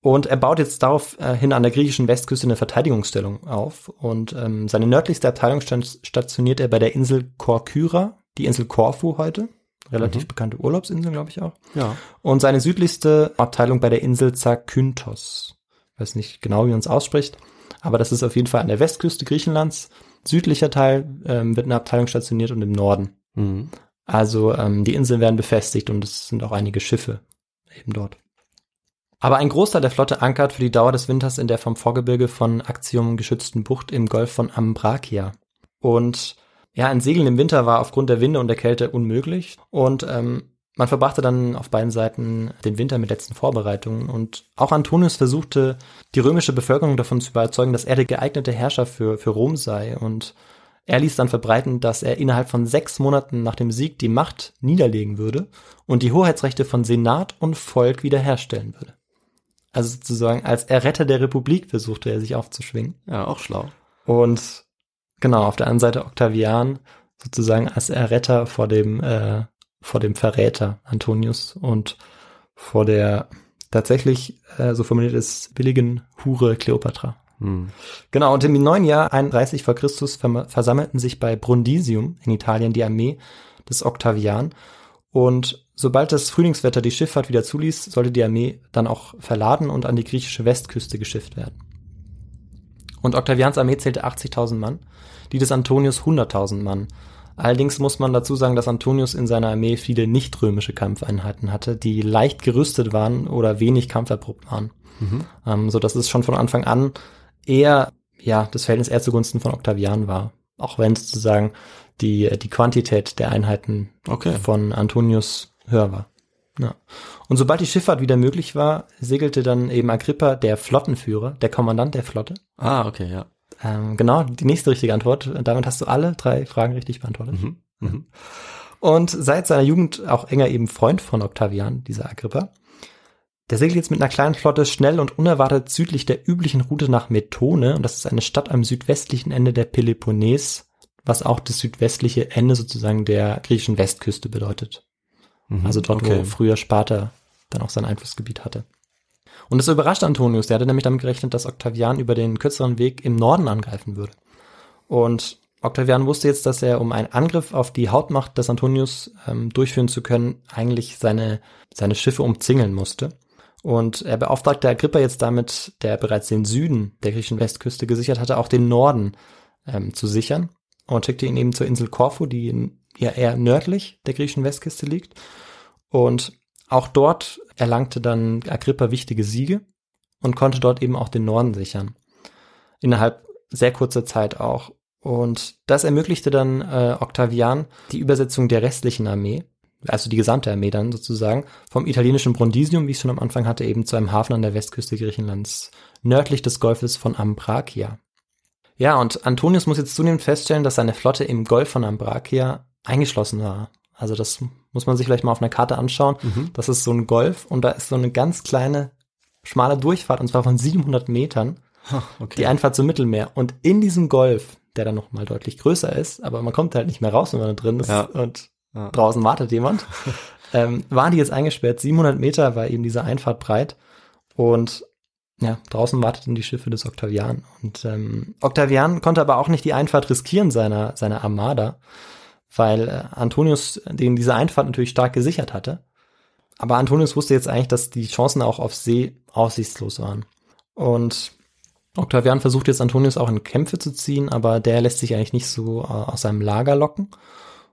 Und er baut jetzt darauf äh, an der griechischen Westküste eine Verteidigungsstellung auf. Und ähm, seine nördlichste Abteilung stationiert er bei der Insel Korkyra, die Insel Korfu heute. Relativ bekannte Urlaubsinsel, glaube ich auch. Ja. Und seine südlichste Abteilung bei der Insel Zakynthos. Ich weiß nicht genau, wie man es ausspricht, aber das ist auf jeden Fall an der Westküste Griechenlands. Südlicher Teil ähm, wird eine Abteilung stationiert und im Norden. Mhm. Also ähm, die Inseln werden befestigt und es sind auch einige Schiffe eben dort. Aber ein Großteil der Flotte ankert für die Dauer des Winters in der vom Vorgebirge von Actium geschützten Bucht im Golf von Ambrakia. Und ja, ein Segeln im Winter war aufgrund der Winde und der Kälte unmöglich. Und ähm, man verbrachte dann auf beiden Seiten den Winter mit letzten Vorbereitungen. Und auch Antonius versuchte, die römische Bevölkerung davon zu überzeugen, dass er der geeignete Herrscher für, für Rom sei. Und er ließ dann verbreiten, dass er innerhalb von sechs Monaten nach dem Sieg die Macht niederlegen würde und die Hoheitsrechte von Senat und Volk wiederherstellen würde. Also sozusagen als Erretter der Republik versuchte er sich aufzuschwingen. Ja, auch schlau. Und genau, auf der anderen Seite Octavian sozusagen als Erretter vor dem, äh, vor dem Verräter Antonius und vor der tatsächlich, äh, so formuliert es, billigen Hure Kleopatra. Hm. Genau, und im neuen Jahr 31 vor Christus versammelten sich bei Brundisium in Italien die Armee des Octavian. Und sobald das Frühlingswetter die Schifffahrt wieder zuließ, sollte die Armee dann auch verladen und an die griechische Westküste geschifft werden. Und Octavians Armee zählte 80.000 Mann, die des Antonius 100.000 Mann. Allerdings muss man dazu sagen, dass Antonius in seiner Armee viele nicht-römische Kampfeinheiten hatte, die leicht gerüstet waren oder wenig kampferprobt waren. Mhm. Ähm, so dass es schon von Anfang an eher, ja, das Verhältnis eher zugunsten von Octavian war. Auch wenn sozusagen die, die Quantität der Einheiten Okay. von Antonius höher war. Ja. Und sobald die Schifffahrt wieder möglich war, segelte dann eben Agrippa, der Flottenführer, der Kommandant der Flotte. Ah, okay, ja. Ähm, genau, die nächste richtige Antwort. Damit hast du alle drei Fragen richtig beantwortet. Mhm. Mhm. Und seit seiner Jugend auch enger eben Freund von Octavian, dieser Agrippa. Der segelt jetzt mit einer kleinen Flotte schnell und unerwartet südlich der üblichen Route nach Methone. Und das ist eine Stadt am südwestlichen Ende der Peloponnes, was auch das südwestliche Ende sozusagen der griechischen Westküste bedeutet. Mhm. Also dort, okay. wo früher Sparta dann auch sein Einflussgebiet hatte. Und das überrascht Antonius. Der hatte nämlich damit gerechnet, dass Octavian über den kürzeren Weg im Norden angreifen würde. Und Octavian wusste jetzt, dass er, um einen Angriff auf die Hauptmacht des Antonius ähm, durchführen zu können, eigentlich seine, seine Schiffe umzingeln musste. Und er beauftragte Agrippa jetzt damit, der bereits den Süden der griechischen Westküste gesichert hatte, auch den Norden ähm, zu sichern und schickte ihn eben zur Insel Korfu, die in, ja eher nördlich der griechischen Westküste liegt. Und auch dort erlangte dann Agrippa wichtige Siege und konnte dort eben auch den Norden sichern. Innerhalb sehr kurzer Zeit auch. Und das ermöglichte dann äh, Octavian die Übersetzung der restlichen Armee, also die gesamte Armee dann sozusagen, vom italienischen Brundisium, wie ich schon am Anfang hatte, eben zu einem Hafen an der Westküste Griechenlands, nördlich des Golfes von Ambrakia. Ja, und Antonius muss jetzt zunehmend feststellen, dass seine Flotte im Golf von Ambrakia eingeschlossen war. Also das muss man sich vielleicht mal auf einer Karte anschauen. Mhm. Das ist so ein Golf und da ist so eine ganz kleine, schmale Durchfahrt und zwar von 700 Metern, okay. die Einfahrt zum Mittelmeer. Und in diesem Golf, der dann nochmal deutlich größer ist, aber man kommt halt nicht mehr raus, wenn man da drin ist Ja. und Ja. draußen wartet jemand, ähm, waren die jetzt eingesperrt. 700 Meter war eben diese Einfahrt breit und ja, draußen warteten die Schiffe des Octavian. Und ähm, Octavian konnte aber auch nicht die Einfahrt riskieren seiner, seiner Armada, weil äh, Antonius den diese Einfahrt natürlich stark gesichert hatte. Aber Antonius wusste jetzt eigentlich, dass die Chancen auch auf See aussichtslos waren. Und Octavian versucht jetzt Antonius auch in Kämpfe zu ziehen, aber der lässt sich eigentlich nicht so äh, aus seinem Lager locken.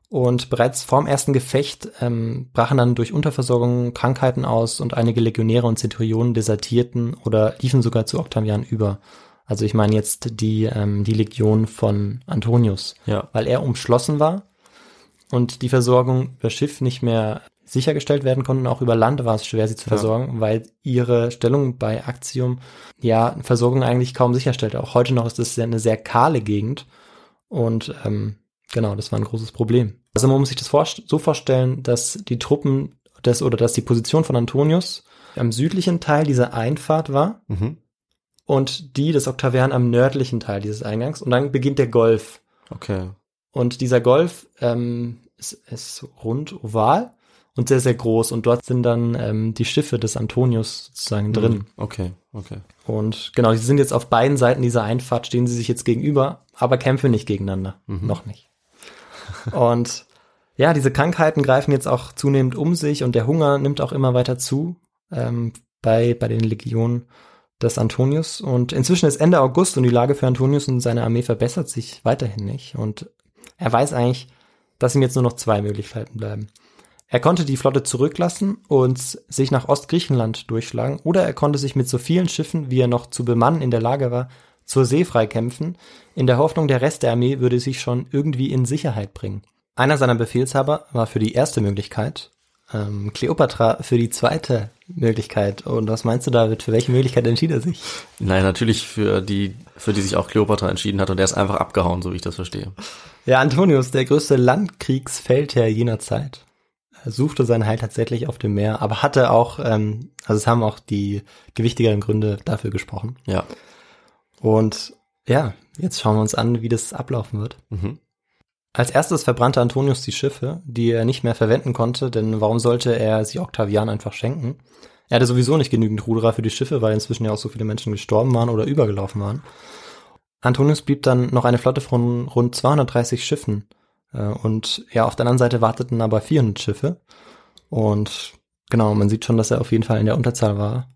Und bereits vorm ersten Gefecht ähm, brachen dann durch Unterversorgung Krankheiten aus und einige Legionäre und Zenturionen desertierten oder liefen sogar zu Octavian über. Also ich meine jetzt die, ähm, die Legion von Antonius, Ja. weil er umschlossen war und die Versorgung über Schiff nicht mehr sichergestellt werden konnten. Auch über Land war es schwer, sie zu Ja. versorgen, weil ihre Stellung bei Actium ja Versorgung eigentlich kaum sicherstellte. Auch heute noch ist es eine sehr kahle Gegend und ähm, genau, das war ein großes Problem. Also man muss sich das vorst- so vorstellen, dass die Truppen des oder dass die Position von Antonius am südlichen Teil dieser Einfahrt war Mhm. und die des Octavian am nördlichen Teil dieses Eingangs. Und dann beginnt der Golf. Okay. Und dieser Golf ähm, ist, ist rund, oval und sehr, sehr groß. Und dort sind dann ähm, die Schiffe des Antonius sozusagen drin. Mhm. Okay, okay. Und genau, sie sind jetzt auf beiden Seiten dieser Einfahrt, stehen sie sich jetzt gegenüber, aber kämpfen nicht gegeneinander. Mhm. Noch nicht. Und ja, diese Krankheiten greifen jetzt auch zunehmend um sich und der Hunger nimmt auch immer weiter zu ähm, bei, bei den Legionen des Antonius. Und inzwischen ist Ende August und die Lage für Antonius und seine Armee verbessert sich weiterhin nicht. Und er weiß eigentlich, dass ihm jetzt nur noch zwei Möglichkeiten bleiben. Er konnte die Flotte zurücklassen und sich nach Ostgriechenland durchschlagen, oder er konnte sich mit so vielen Schiffen, wie er noch zu bemannen in der Lage war, zur See freikämpfen, in der Hoffnung, der Rest der Armee würde sich schon irgendwie in Sicherheit bringen. Einer seiner Befehlshaber war für die erste Möglichkeit, ähm, Kleopatra für die zweite Möglichkeit. Und was meinst du, David, für welche Möglichkeit entschied er sich? Nein, natürlich für die, für die sich auch Kleopatra entschieden hat und der ist einfach abgehauen, so wie ich das verstehe. Ja, Antonius, der größte Landkriegsfeldherr jener Zeit, er suchte sein Heil tatsächlich auf dem Meer, aber hatte auch, ähm, also es haben auch die gewichtigeren Gründe dafür gesprochen. Ja. Und ja, jetzt schauen wir uns an, wie das ablaufen wird. Mhm. Als erstes verbrannte Antonius die Schiffe, die er nicht mehr verwenden konnte, denn warum sollte er sie Octavian einfach schenken? Er hatte sowieso nicht genügend Ruderer für die Schiffe, weil inzwischen ja auch so viele Menschen gestorben waren oder übergelaufen waren. Antonius blieb dann noch eine Flotte von rund 230 Schiffen. äh, Und ja, auf der anderen Seite warteten aber 400 Schiffe. Und genau, man sieht schon, dass er auf jeden Fall in der Unterzahl war.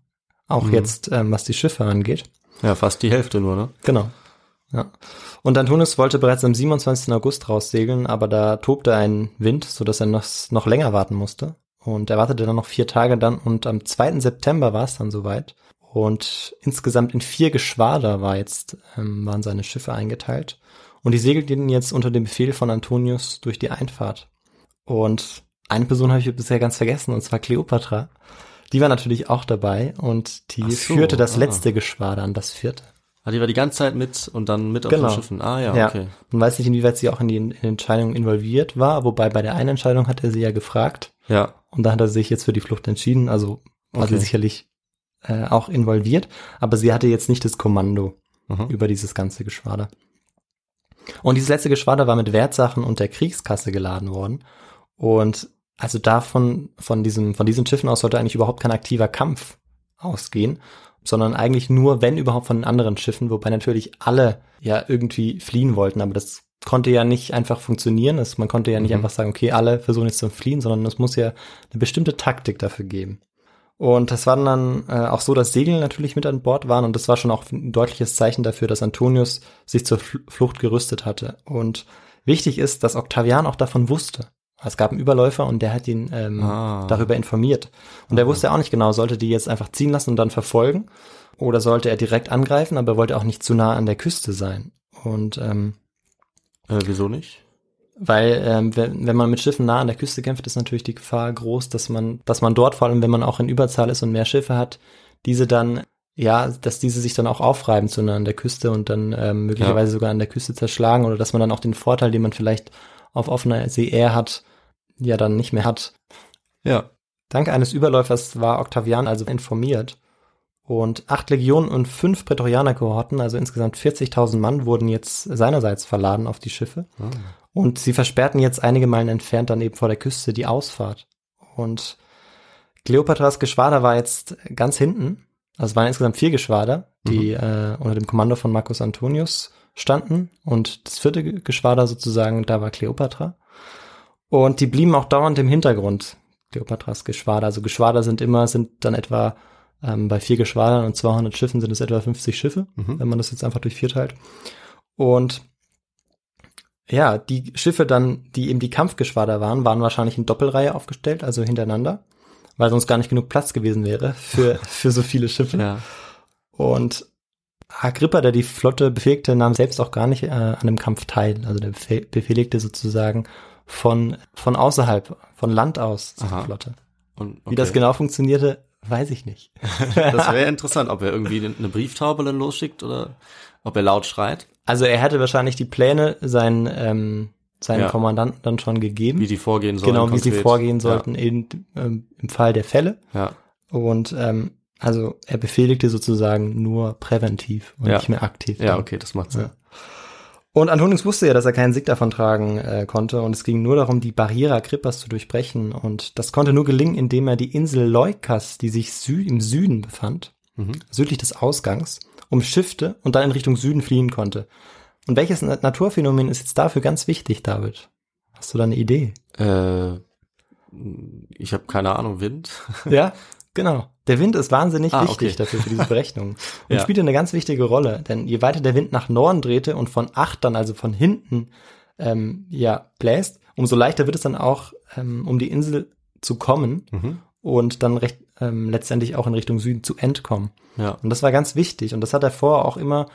Auch Mhm. jetzt, ähm, was die Schiffe angeht. Ja, fast die Hälfte nur, ne? Genau. Ja. Und Antonius wollte bereits am 27. August raussegeln, aber da tobte ein Wind, so dass er noch, noch länger warten musste. Und er wartete dann noch vier Tage dann und am 2. September war es dann soweit. Und insgesamt in vier Geschwader war jetzt, ähm, waren seine Schiffe eingeteilt. Und die segelten jetzt unter dem Befehl von Antonius durch die Einfahrt. Und eine Person habe ich bisher ganz vergessen, und zwar Kleopatra. Die war natürlich auch dabei und die so, führte das ah. letzte Geschwader an, das vierte. Ah, die war die ganze Zeit mit und dann mit auf Genau. den Schiffen. Ah ja, Ja. okay. Man weiß nicht, inwieweit sie auch in die, in die Entscheidung involviert war, wobei bei der einen Entscheidung hat er sie ja gefragt Ja. und da hat er sich jetzt für die Flucht entschieden, also war sie Okay. sicherlich äh, auch involviert, aber sie hatte jetzt nicht das Kommando Mhm. über dieses ganze Geschwader. Und dieses letzte Geschwader war mit Wertsachen und der Kriegskasse geladen worden und also davon, von diesem, von diesen Schiffen aus sollte eigentlich überhaupt kein aktiver Kampf ausgehen, sondern eigentlich nur, wenn überhaupt von den anderen Schiffen, wobei natürlich alle ja irgendwie fliehen wollten, aber das konnte ja nicht einfach funktionieren. Es, man konnte ja nicht Mhm. einfach sagen, okay, alle versuchen jetzt zu fliehen, sondern es muss ja eine bestimmte Taktik dafür geben. Und das war dann äh, auch so, dass Segel natürlich mit an Bord waren und das war schon auch ein deutliches Zeichen dafür, dass Antonius sich zur Fl Flucht gerüstet hatte. Und wichtig ist, dass Octavian auch davon wusste. Es gab einen Überläufer und der hat ihn ähm, Ah. darüber informiert. Und er wusste auch nicht genau, sollte die jetzt einfach ziehen lassen und dann verfolgen oder sollte er direkt angreifen, aber er wollte auch nicht zu nah an der Küste sein. Und ähm, Äh, wieso nicht? weil ähm, wenn, wenn man mit Schiffen nah an der Küste kämpft, ist natürlich die Gefahr groß, dass man, dass man dort, vor allem wenn man auch in Überzahl ist und mehr Schiffe hat, diese dann, ja, dass diese sich dann auch aufreiben zu nah an der Küste und dann ähm, möglicherweise sogar an der Küste zerschlagen oder dass man dann auch den Vorteil, den man vielleicht auf offener See eher hat, ja dann nicht mehr hat. Ja. Dank eines Überläufers war Octavian also informiert. Und acht Legionen und fünf Prätorianerkohorten, also insgesamt 40.000 Mann, wurden jetzt seinerseits verladen auf die Schiffe. Ah. Und sie versperrten jetzt einige Meilen entfernt dann eben vor der Küste die Ausfahrt. Und Kleopatras Geschwader war jetzt ganz hinten. Also es waren insgesamt vier Geschwader, die äh, unter dem Kommando von Marcus Antonius standen. Und das vierte Ge- Geschwader sozusagen, da war Kleopatra. Und die blieben auch dauernd im Hintergrund, Kleopatras Geschwader. Also Geschwader sind immer, sind dann etwa ähm, bei vier Geschwadern und 200 Schiffen sind es etwa 50 Schiffe, Mhm. wenn man das jetzt einfach durch vier teilt. Und ja, die Schiffe dann, die eben die Kampfgeschwader waren, waren wahrscheinlich in Doppelreihe aufgestellt, also hintereinander, weil sonst gar nicht genug Platz gewesen wäre für, für so viele Schiffe. Ja. Und Agrippa, der die Flotte befehligte, nahm selbst auch gar nicht äh, an dem Kampf teil. Also der befehl- befehligte sozusagen von, von außerhalb, von Land aus Aha. Flotte. Und, Wie das okay. genau funktionierte, weiß ich nicht. Das wäre interessant, ob er irgendwie eine Brieftaube dann losschickt oder ob er laut schreit, Also er hätte wahrscheinlich die Pläne seinen, ähm, seinen Ja. Kommandanten dann schon gegeben. wie die vorgehen sollen. genau, wie sie konkret. vorgehen sollten in, ähm, im Fall der Fälle. Ja. Und ähm, also er befehligte sozusagen nur präventiv und Ja. nicht mehr aktiv. Ja, okay, das macht Sinn. Ja. Und Antonius wusste ja, dass er keinen Sieg davon tragen äh, konnte und es ging nur darum, die Barriere Agrippas zu durchbrechen und das konnte nur gelingen, indem er die Insel Leukas, die sich sü im Süden befand, Mhm. südlich des Ausgangs, umschiffte und dann in Richtung Süden fliehen konnte. Und welches Na- Naturphänomen ist jetzt dafür ganz wichtig, David? Hast du da eine Idee? Äh, ich habe keine Ahnung, Wind. Ja, genau. Der Wind ist wahnsinnig Ah, wichtig okay. dafür für diese Berechnung und Ja. spielte eine ganz wichtige Rolle, denn je weiter der Wind nach Norden drehte und von Achtern, also von hinten, ähm, ja, bläst, umso leichter wird es dann auch, ähm, um die Insel zu kommen Mhm. und dann recht, ähm, letztendlich auch in Richtung Süden zu entkommen. Ja. Und das war ganz wichtig und das hat er vorher auch immer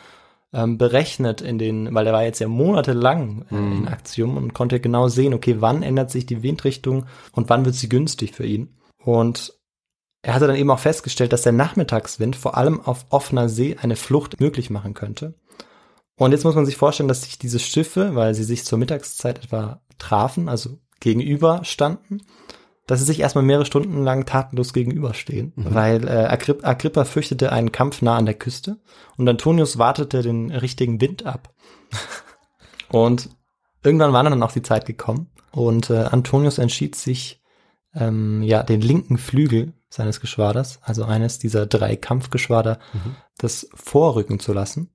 ähm, berechnet in den, weil er war jetzt ja monatelang äh, Mhm. in Aktion und konnte genau sehen, okay, wann ändert sich die Windrichtung und wann wird sie günstig für ihn. Und er hatte dann eben auch festgestellt, dass der Nachmittagswind vor allem auf offener See eine Flucht möglich machen könnte. Und jetzt muss man sich vorstellen, dass sich diese Schiffe, weil sie sich zur Mittagszeit etwa trafen, also gegenüber standen, dass sie sich erstmal mehrere Stunden lang tatenlos gegenüberstehen, weil äh, Agripp Agrippa fürchtete einen Kampf nah an der Küste und Antonius wartete den richtigen Wind ab. und irgendwann war dann auch die Zeit gekommen und äh, Antonius entschied sich, ähm, ja, den linken Flügel seines Geschwaders, also eines dieser drei Kampfgeschwader, das vorrücken zu lassen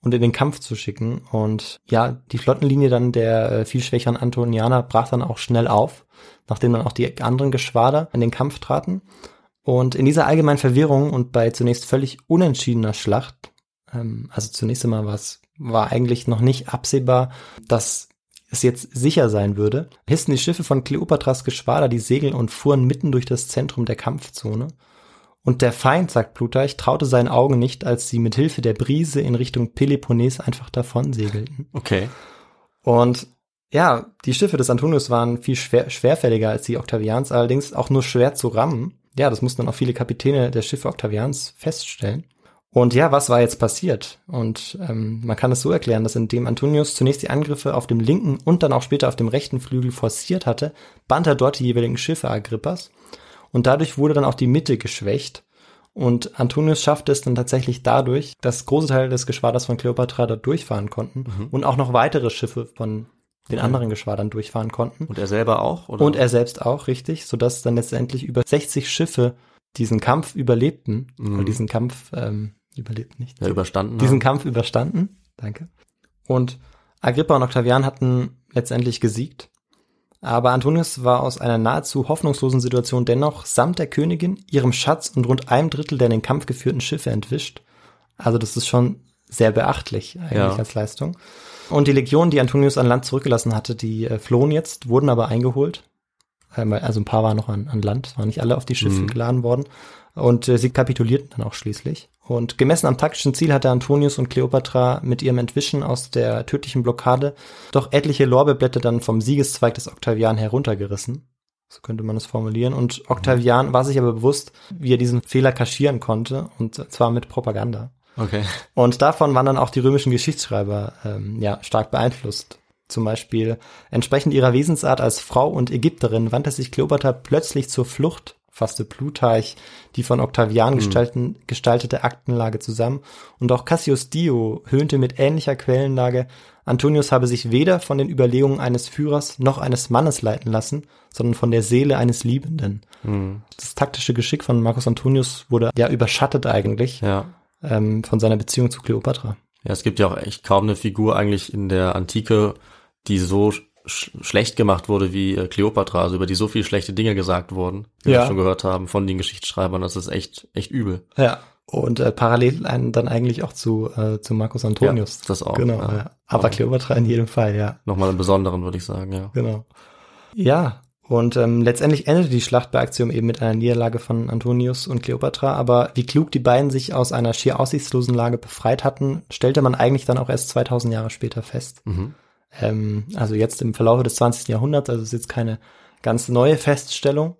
und in den Kampf zu schicken. Und ja, die Flottenlinie dann der äh, viel schwächeren Antonianer brach dann auch schnell auf, nachdem dann auch die anderen Geschwader in den Kampf traten. Und in dieser allgemeinen Verwirrung und bei zunächst völlig unentschiedener Schlacht, ähm, also zunächst einmal war es war eigentlich noch nicht absehbar, dass es jetzt sicher sein würde, hissten die Schiffe von Kleopatras Geschwader die Segel und fuhren mitten durch das Zentrum der Kampfzone. Und der Feind, sagt Plutarch, traute seinen Augen nicht, als sie mit Hilfe der Brise in Richtung Peloponnes einfach davon segelten. Okay. Und ja, die Schiffe des Antonius waren viel schwer, schwerfälliger als die Octavians, allerdings auch nur schwer zu rammen. Ja, das mussten dann auch viele Kapitäne der Schiffe Octavians feststellen. Und ja, was war jetzt passiert? Und ähm, man kann es so erklären, dass indem Antonius zunächst die Angriffe auf dem linken und dann auch später auf dem rechten Flügel forciert hatte, band er dort die jeweiligen Schiffe Agrippas. Und dadurch wurde dann auch die Mitte geschwächt. Und Antonius schaffte es dann tatsächlich dadurch, dass große Teile des Geschwaders von Kleopatra dort durchfahren konnten Mhm. und auch noch weitere Schiffe von den anderen Geschwadern durchfahren konnten. Und er selber auch? Oder? Und er selbst auch, richtig, sodass dann letztendlich über 60 Schiffe diesen Kampf überlebten, Mhm. oder diesen Kampf ähm, überlebt nicht, ja, überstanden. diesen haben. Kampf überstanden, danke. Und Agrippa und Octavian hatten letztendlich gesiegt, aber Antonius war aus einer nahezu hoffnungslosen Situation dennoch samt der Königin, ihrem Schatz und rund einem Drittel der in den Kampf geführten Schiffe entwischt. Also das ist schon sehr beachtlich eigentlich Ja. als Leistung. Und die Legionen, die Antonius an Land zurückgelassen hatte, die äh, flohen jetzt, wurden aber eingeholt. Also ein paar waren noch an, an Land, waren nicht alle auf die Schiffe Mhm. geladen worden. Und äh, sie kapitulierten dann auch schließlich. Und gemessen am taktischen Ziel hatte Antonius und Kleopatra mit ihrem Entwischen aus der tödlichen Blockade doch etliche Lorbeerblätter dann vom Siegeszweig des Octavian heruntergerissen. So könnte man es formulieren. Und Octavian war sich aber bewusst, wie er diesen Fehler kaschieren konnte, und zwar mit Propaganda. Okay. Und davon waren dann auch die römischen Geschichtsschreiber ähm, ja, stark beeinflusst. Zum Beispiel entsprechend ihrer Wesensart als Frau und Ägypterin wandte sich Kleopatra plötzlich zur Flucht, fasste Plutarch die von Octavian gestalten, gestaltete Aktenlage zusammen und auch Cassius Dio höhnte mit ähnlicher Quellenlage, Antonius habe sich weder von den Überlegungen eines Führers noch eines Mannes leiten lassen, sondern von der Seele eines Liebenden. Mhm. Das taktische Geschick von Marcus Antonius wurde ja überschattet eigentlich Ja. ähm, von seiner Beziehung zu Kleopatra. Ja, es gibt ja auch echt kaum eine Figur eigentlich in der Antike, die so sch schlecht gemacht wurde wie äh, Kleopatra, also über die so viele schlechte Dinge gesagt wurden, wie Ja. wir schon gehört haben von den Geschichtsschreibern. Das ist echt, echt übel. Ja. Und äh, parallel dann eigentlich auch zu, äh, zu Marcus Antonius. Ja, das auch, Genau, ja. ja. Aber Kleopatra in jedem Fall, ja. Nochmal einen besonderen, würde ich sagen, ja. Genau. Ja. Und ähm, letztendlich endete die Schlacht bei Actium eben mit einer Niederlage von Antonius und Kleopatra. Aber wie klug die beiden sich aus einer schier aussichtslosen Lage befreit hatten, stellte man eigentlich dann auch erst 2000 Jahre später fest. Mhm. Ähm, also jetzt im Verlauf des 20. Jahrhunderts, also ist jetzt keine ganz neue Feststellung.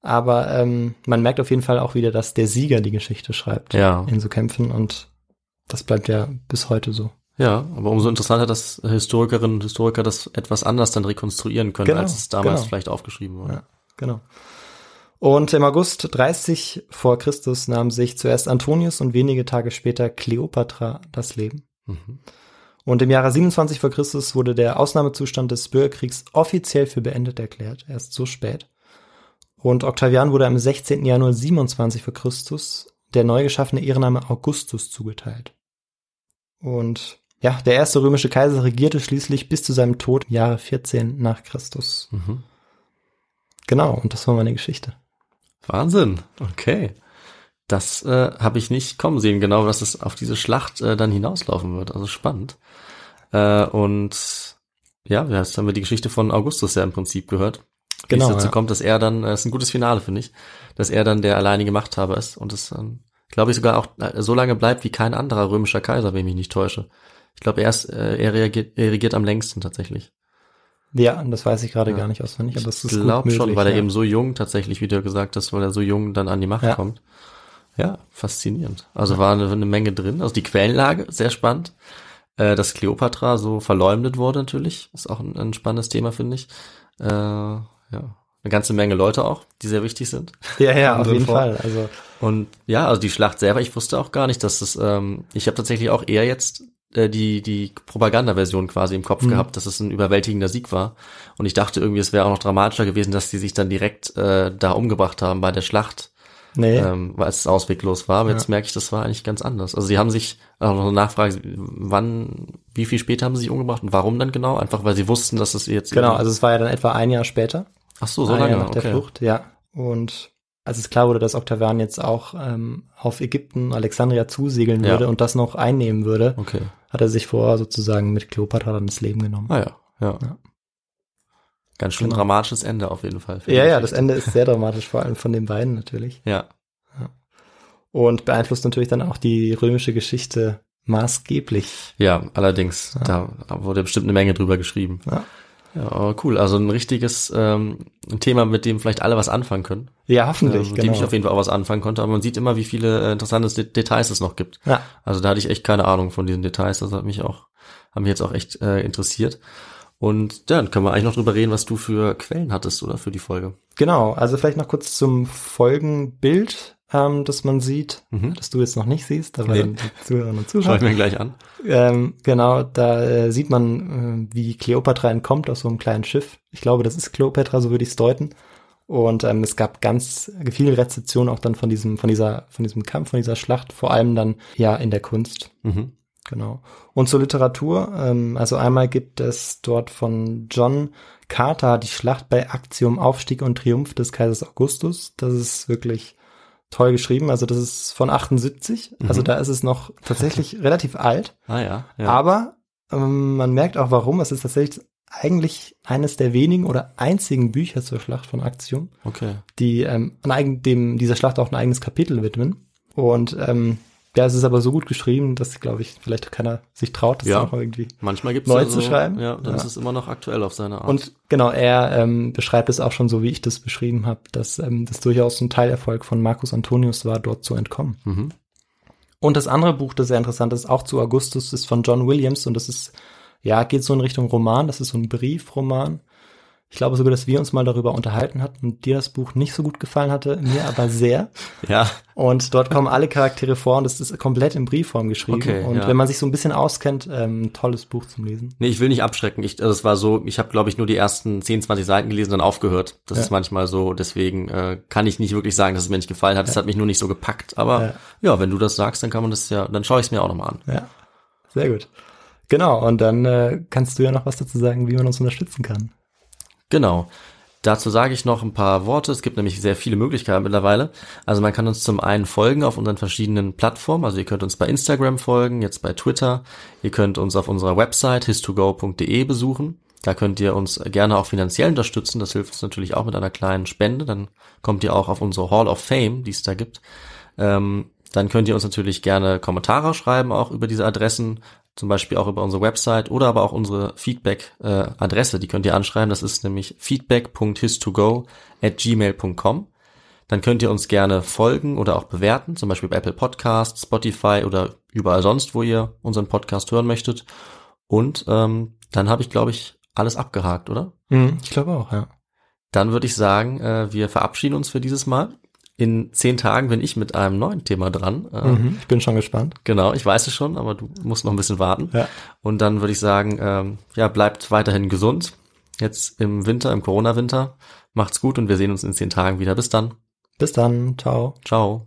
Aber ähm, man merkt auf jeden Fall auch wieder, dass der Sieger die Geschichte schreibt Ja. in so Kämpfen und das bleibt ja bis heute so. Ja, aber umso interessanter, dass Historikerinnen und Historiker das etwas anders dann rekonstruieren können, Genau, als es damals genau. vielleicht aufgeschrieben wurde. Ja, genau. Und im August 30 vor Christus nahm sich zuerst Antonius und wenige Tage später Kleopatra das Leben. Mhm. Und im Jahre 27 vor Christus wurde der Ausnahmezustand des Bürgerkriegs offiziell für beendet erklärt, erst so spät. Und Octavian wurde am 16. Januar 27 vor Christus der neu geschaffene Ehrenname Augustus zugeteilt. Und ja, der erste römische Kaiser regierte schließlich bis zu seinem Tod im Jahre 14 nach Christus. Mhm. Genau, und das war meine Geschichte. Wahnsinn. Okay. Das äh, habe ich nicht kommen sehen, genau, dass es auf diese Schlacht äh, dann hinauslaufen wird. Also spannend. Äh, und ja, jetzt haben wir die Geschichte von Augustus ja im Prinzip gehört. Wie Genau, es dazu ja. kommt, dass er dann, äh, ist ein gutes Finale, finde ich, dass er dann der alleinige Machthaber ist und es, ähm, glaube ich, sogar auch äh, so lange bleibt wie kein anderer römischer Kaiser, wenn ich mich nicht täusche. Ich glaube, er, ist, äh, er, reagiert, er regiert am längsten tatsächlich. Ja, das weiß ich gerade Ja. gar nicht auswendig, aber es Ich ist gut glaube schon, weil er ja. eben so jung tatsächlich, wie du gesagt hast, weil er so jung dann an die Macht kommt. Ja, faszinierend. Also war eine, eine Menge drin. Also die Quellenlage, sehr spannend. Äh, dass Kleopatra so verleumdet wurde natürlich, ist auch ein, ein spannendes Thema, finde ich. Äh, ja, eine ganze Menge Leute auch, die sehr wichtig sind. Ja, ja, auf jeden vor. Fall. Also Und ja, also die Schlacht selber, ich wusste auch gar nicht, dass es, ähm, ich habe tatsächlich auch eher jetzt äh, die, die Propagandaversion quasi im Kopf Mhm. gehabt, dass es ein überwältigender Sieg war. Und ich dachte irgendwie, es wäre auch noch dramatischer gewesen, dass die sich dann direkt äh, da umgebracht haben bei der Schlacht, nee, ähm, weil es ausweglos war. Aber Ja. jetzt merke ich, das war eigentlich ganz anders. Also sie haben sich, auch noch eine Nachfrage, wann, wie viel später haben sie sich umgebracht und warum dann genau? Einfach weil sie wussten, dass es jetzt genau. Also es war ja dann etwa ein Jahr später, ach so, so ein lange, Jahr nach der okay. Flucht, ja. Und als es klar wurde, dass Octavian jetzt auch ähm, auf Ägypten, Alexandria zusegeln Ja. würde und das noch einnehmen würde, Okay. hat er sich vor sozusagen mit Kleopatra dann das Leben genommen. Ah ja, ja. Ja. Ganz schön Genau. dramatisches Ende auf jeden Fall. Ja, ja, das. Ende ist sehr dramatisch, vor allem von den beiden natürlich. Ja, Und beeinflusst natürlich dann auch die römische Geschichte maßgeblich. ja, allerdings. Da wurde bestimmt eine Menge drüber geschrieben. Ja. Ja, aber cool. Also ein richtiges ähm, ein Thema, mit dem vielleicht alle was anfangen können. Ja, hoffentlich, ähm, mit genau. dem ich auf jeden Fall auch was anfangen konnte. Aber man sieht immer, wie viele äh, interessante De Details es noch gibt. ja, Also da hatte ich echt keine Ahnung von diesen Details. Das hat mich auch, haben mich jetzt auch echt äh, interessiert. Und ja, dann können wir eigentlich noch drüber reden, was du für Quellen hattest oder für die Folge. genau. Also vielleicht noch kurz zum Folgenbild, ähm, das man sieht, Mhm. das du jetzt noch nicht siehst, aber Nee. die Zuhörerinnen und Schau Zuhörer. ich mir gleich an. Ähm, genau, da äh, sieht man, äh, wie Kleopatra entkommt aus so einem kleinen Schiff. Ich glaube, das ist Kleopatra, so würde ich es deuten. Und ähm, es gab ganz viel Rezeption auch dann von diesem, von dieser, von diesem Kampf, von dieser Schlacht, vor allem dann ja in der Kunst. Mhm. Genau. Und zur Literatur, ähm, also einmal gibt es dort von John Carter die Schlacht bei Actium Aufstieg und Triumph des Kaisers Augustus. Das ist wirklich toll geschrieben. Also das ist von 78. Also Mhm. da ist es noch tatsächlich relativ alt. Ah ja. ja. Aber ähm, man merkt auch warum. Es ist tatsächlich eigentlich eines der wenigen oder einzigen Bücher zur Schlacht von Actium, okay. die ähm, an eigen, dem, dieser Schlacht auch ein eigenes Kapitel widmen. Und ähm, ja, es ist aber so gut geschrieben, dass, glaube ich, vielleicht keiner sich traut, das Ja. auch irgendwie. Manchmal gibt's Neu ja zu so, schreiben? Ja, dann Ja. ist es immer noch aktuell auf seine Art. Und genau, er ähm, beschreibt es auch schon so, wie ich das beschrieben habe, dass ähm, das durchaus ein Teilerfolg von Marcus Antonius war, dort zu entkommen. mhm. Und das andere Buch, das sehr interessant ist, auch zu Augustus, ist von John Williams und das ist, ja, geht so in Richtung Roman, das ist so ein Briefroman. Ich glaube sogar, dass wir uns mal darüber unterhalten hatten und dir das Buch nicht so gut gefallen hatte, mir aber sehr. Ja, Und dort kommen alle Charaktere vor und das ist komplett in Briefform geschrieben. Okay, und ja. wenn man sich so ein bisschen auskennt, ähm, ein tolles Buch zum Lesen. nee, ich will nicht abschrecken. Ich, also es war so, ich habe, glaube ich, nur die ersten 10, 20 Seiten gelesen und dann aufgehört. Das Ja. ist manchmal so, deswegen äh, kann ich nicht wirklich sagen, dass es mir nicht gefallen hat. Es hat mich nur nicht so gepackt. Aber ja. wenn du das sagst, dann kann man das ja, dann schaue ich es mir auch nochmal an. Ja, sehr gut. Genau, und dann äh, kannst du ja noch was dazu sagen, wie man uns unterstützen kann. Genau. Dazu sage ich noch ein paar Worte. Es gibt nämlich sehr viele Möglichkeiten mittlerweile. Also man kann uns zum einen folgen auf unseren verschiedenen Plattformen. Also ihr könnt uns bei Instagram folgen, jetzt bei Twitter. Ihr könnt uns auf unserer Website his2go.de besuchen. Da könnt ihr uns gerne auch finanziell unterstützen. Das hilft uns natürlich auch mit einer kleinen Spende. Dann kommt ihr auch auf unsere Hall of Fame, die es da gibt. Ähm, dann könnt ihr uns natürlich gerne Kommentare schreiben, auch über diese Adressen, zum Beispiel auch über unsere Website oder aber auch unsere Feedback-Adresse, die könnt ihr anschreiben. Das ist nämlich feedback.his2go at gmail.com. Dann könnt ihr uns gerne folgen oder auch bewerten, zum Beispiel bei Apple Podcasts, Spotify oder überall sonst, wo ihr unseren Podcast hören möchtet. Und ähm, dann habe ich, glaube ich, alles abgehakt, oder? Mhm, ich glaube auch, ja. Dann würde ich sagen, äh, wir verabschieden uns für dieses Mal. In zehn Tagen bin ich mit einem neuen Thema dran. Äh, Mhm, ich bin schon gespannt. Genau, ich weiß es schon, aber du musst noch ein bisschen warten. Ja. Und dann würde ich sagen, ähm, ja, bleibt weiterhin gesund. Jetzt im Winter, im Corona-Winter. Macht's gut und wir sehen uns in zehn Tagen wieder. Bis dann. Bis dann, ciao. Ciao.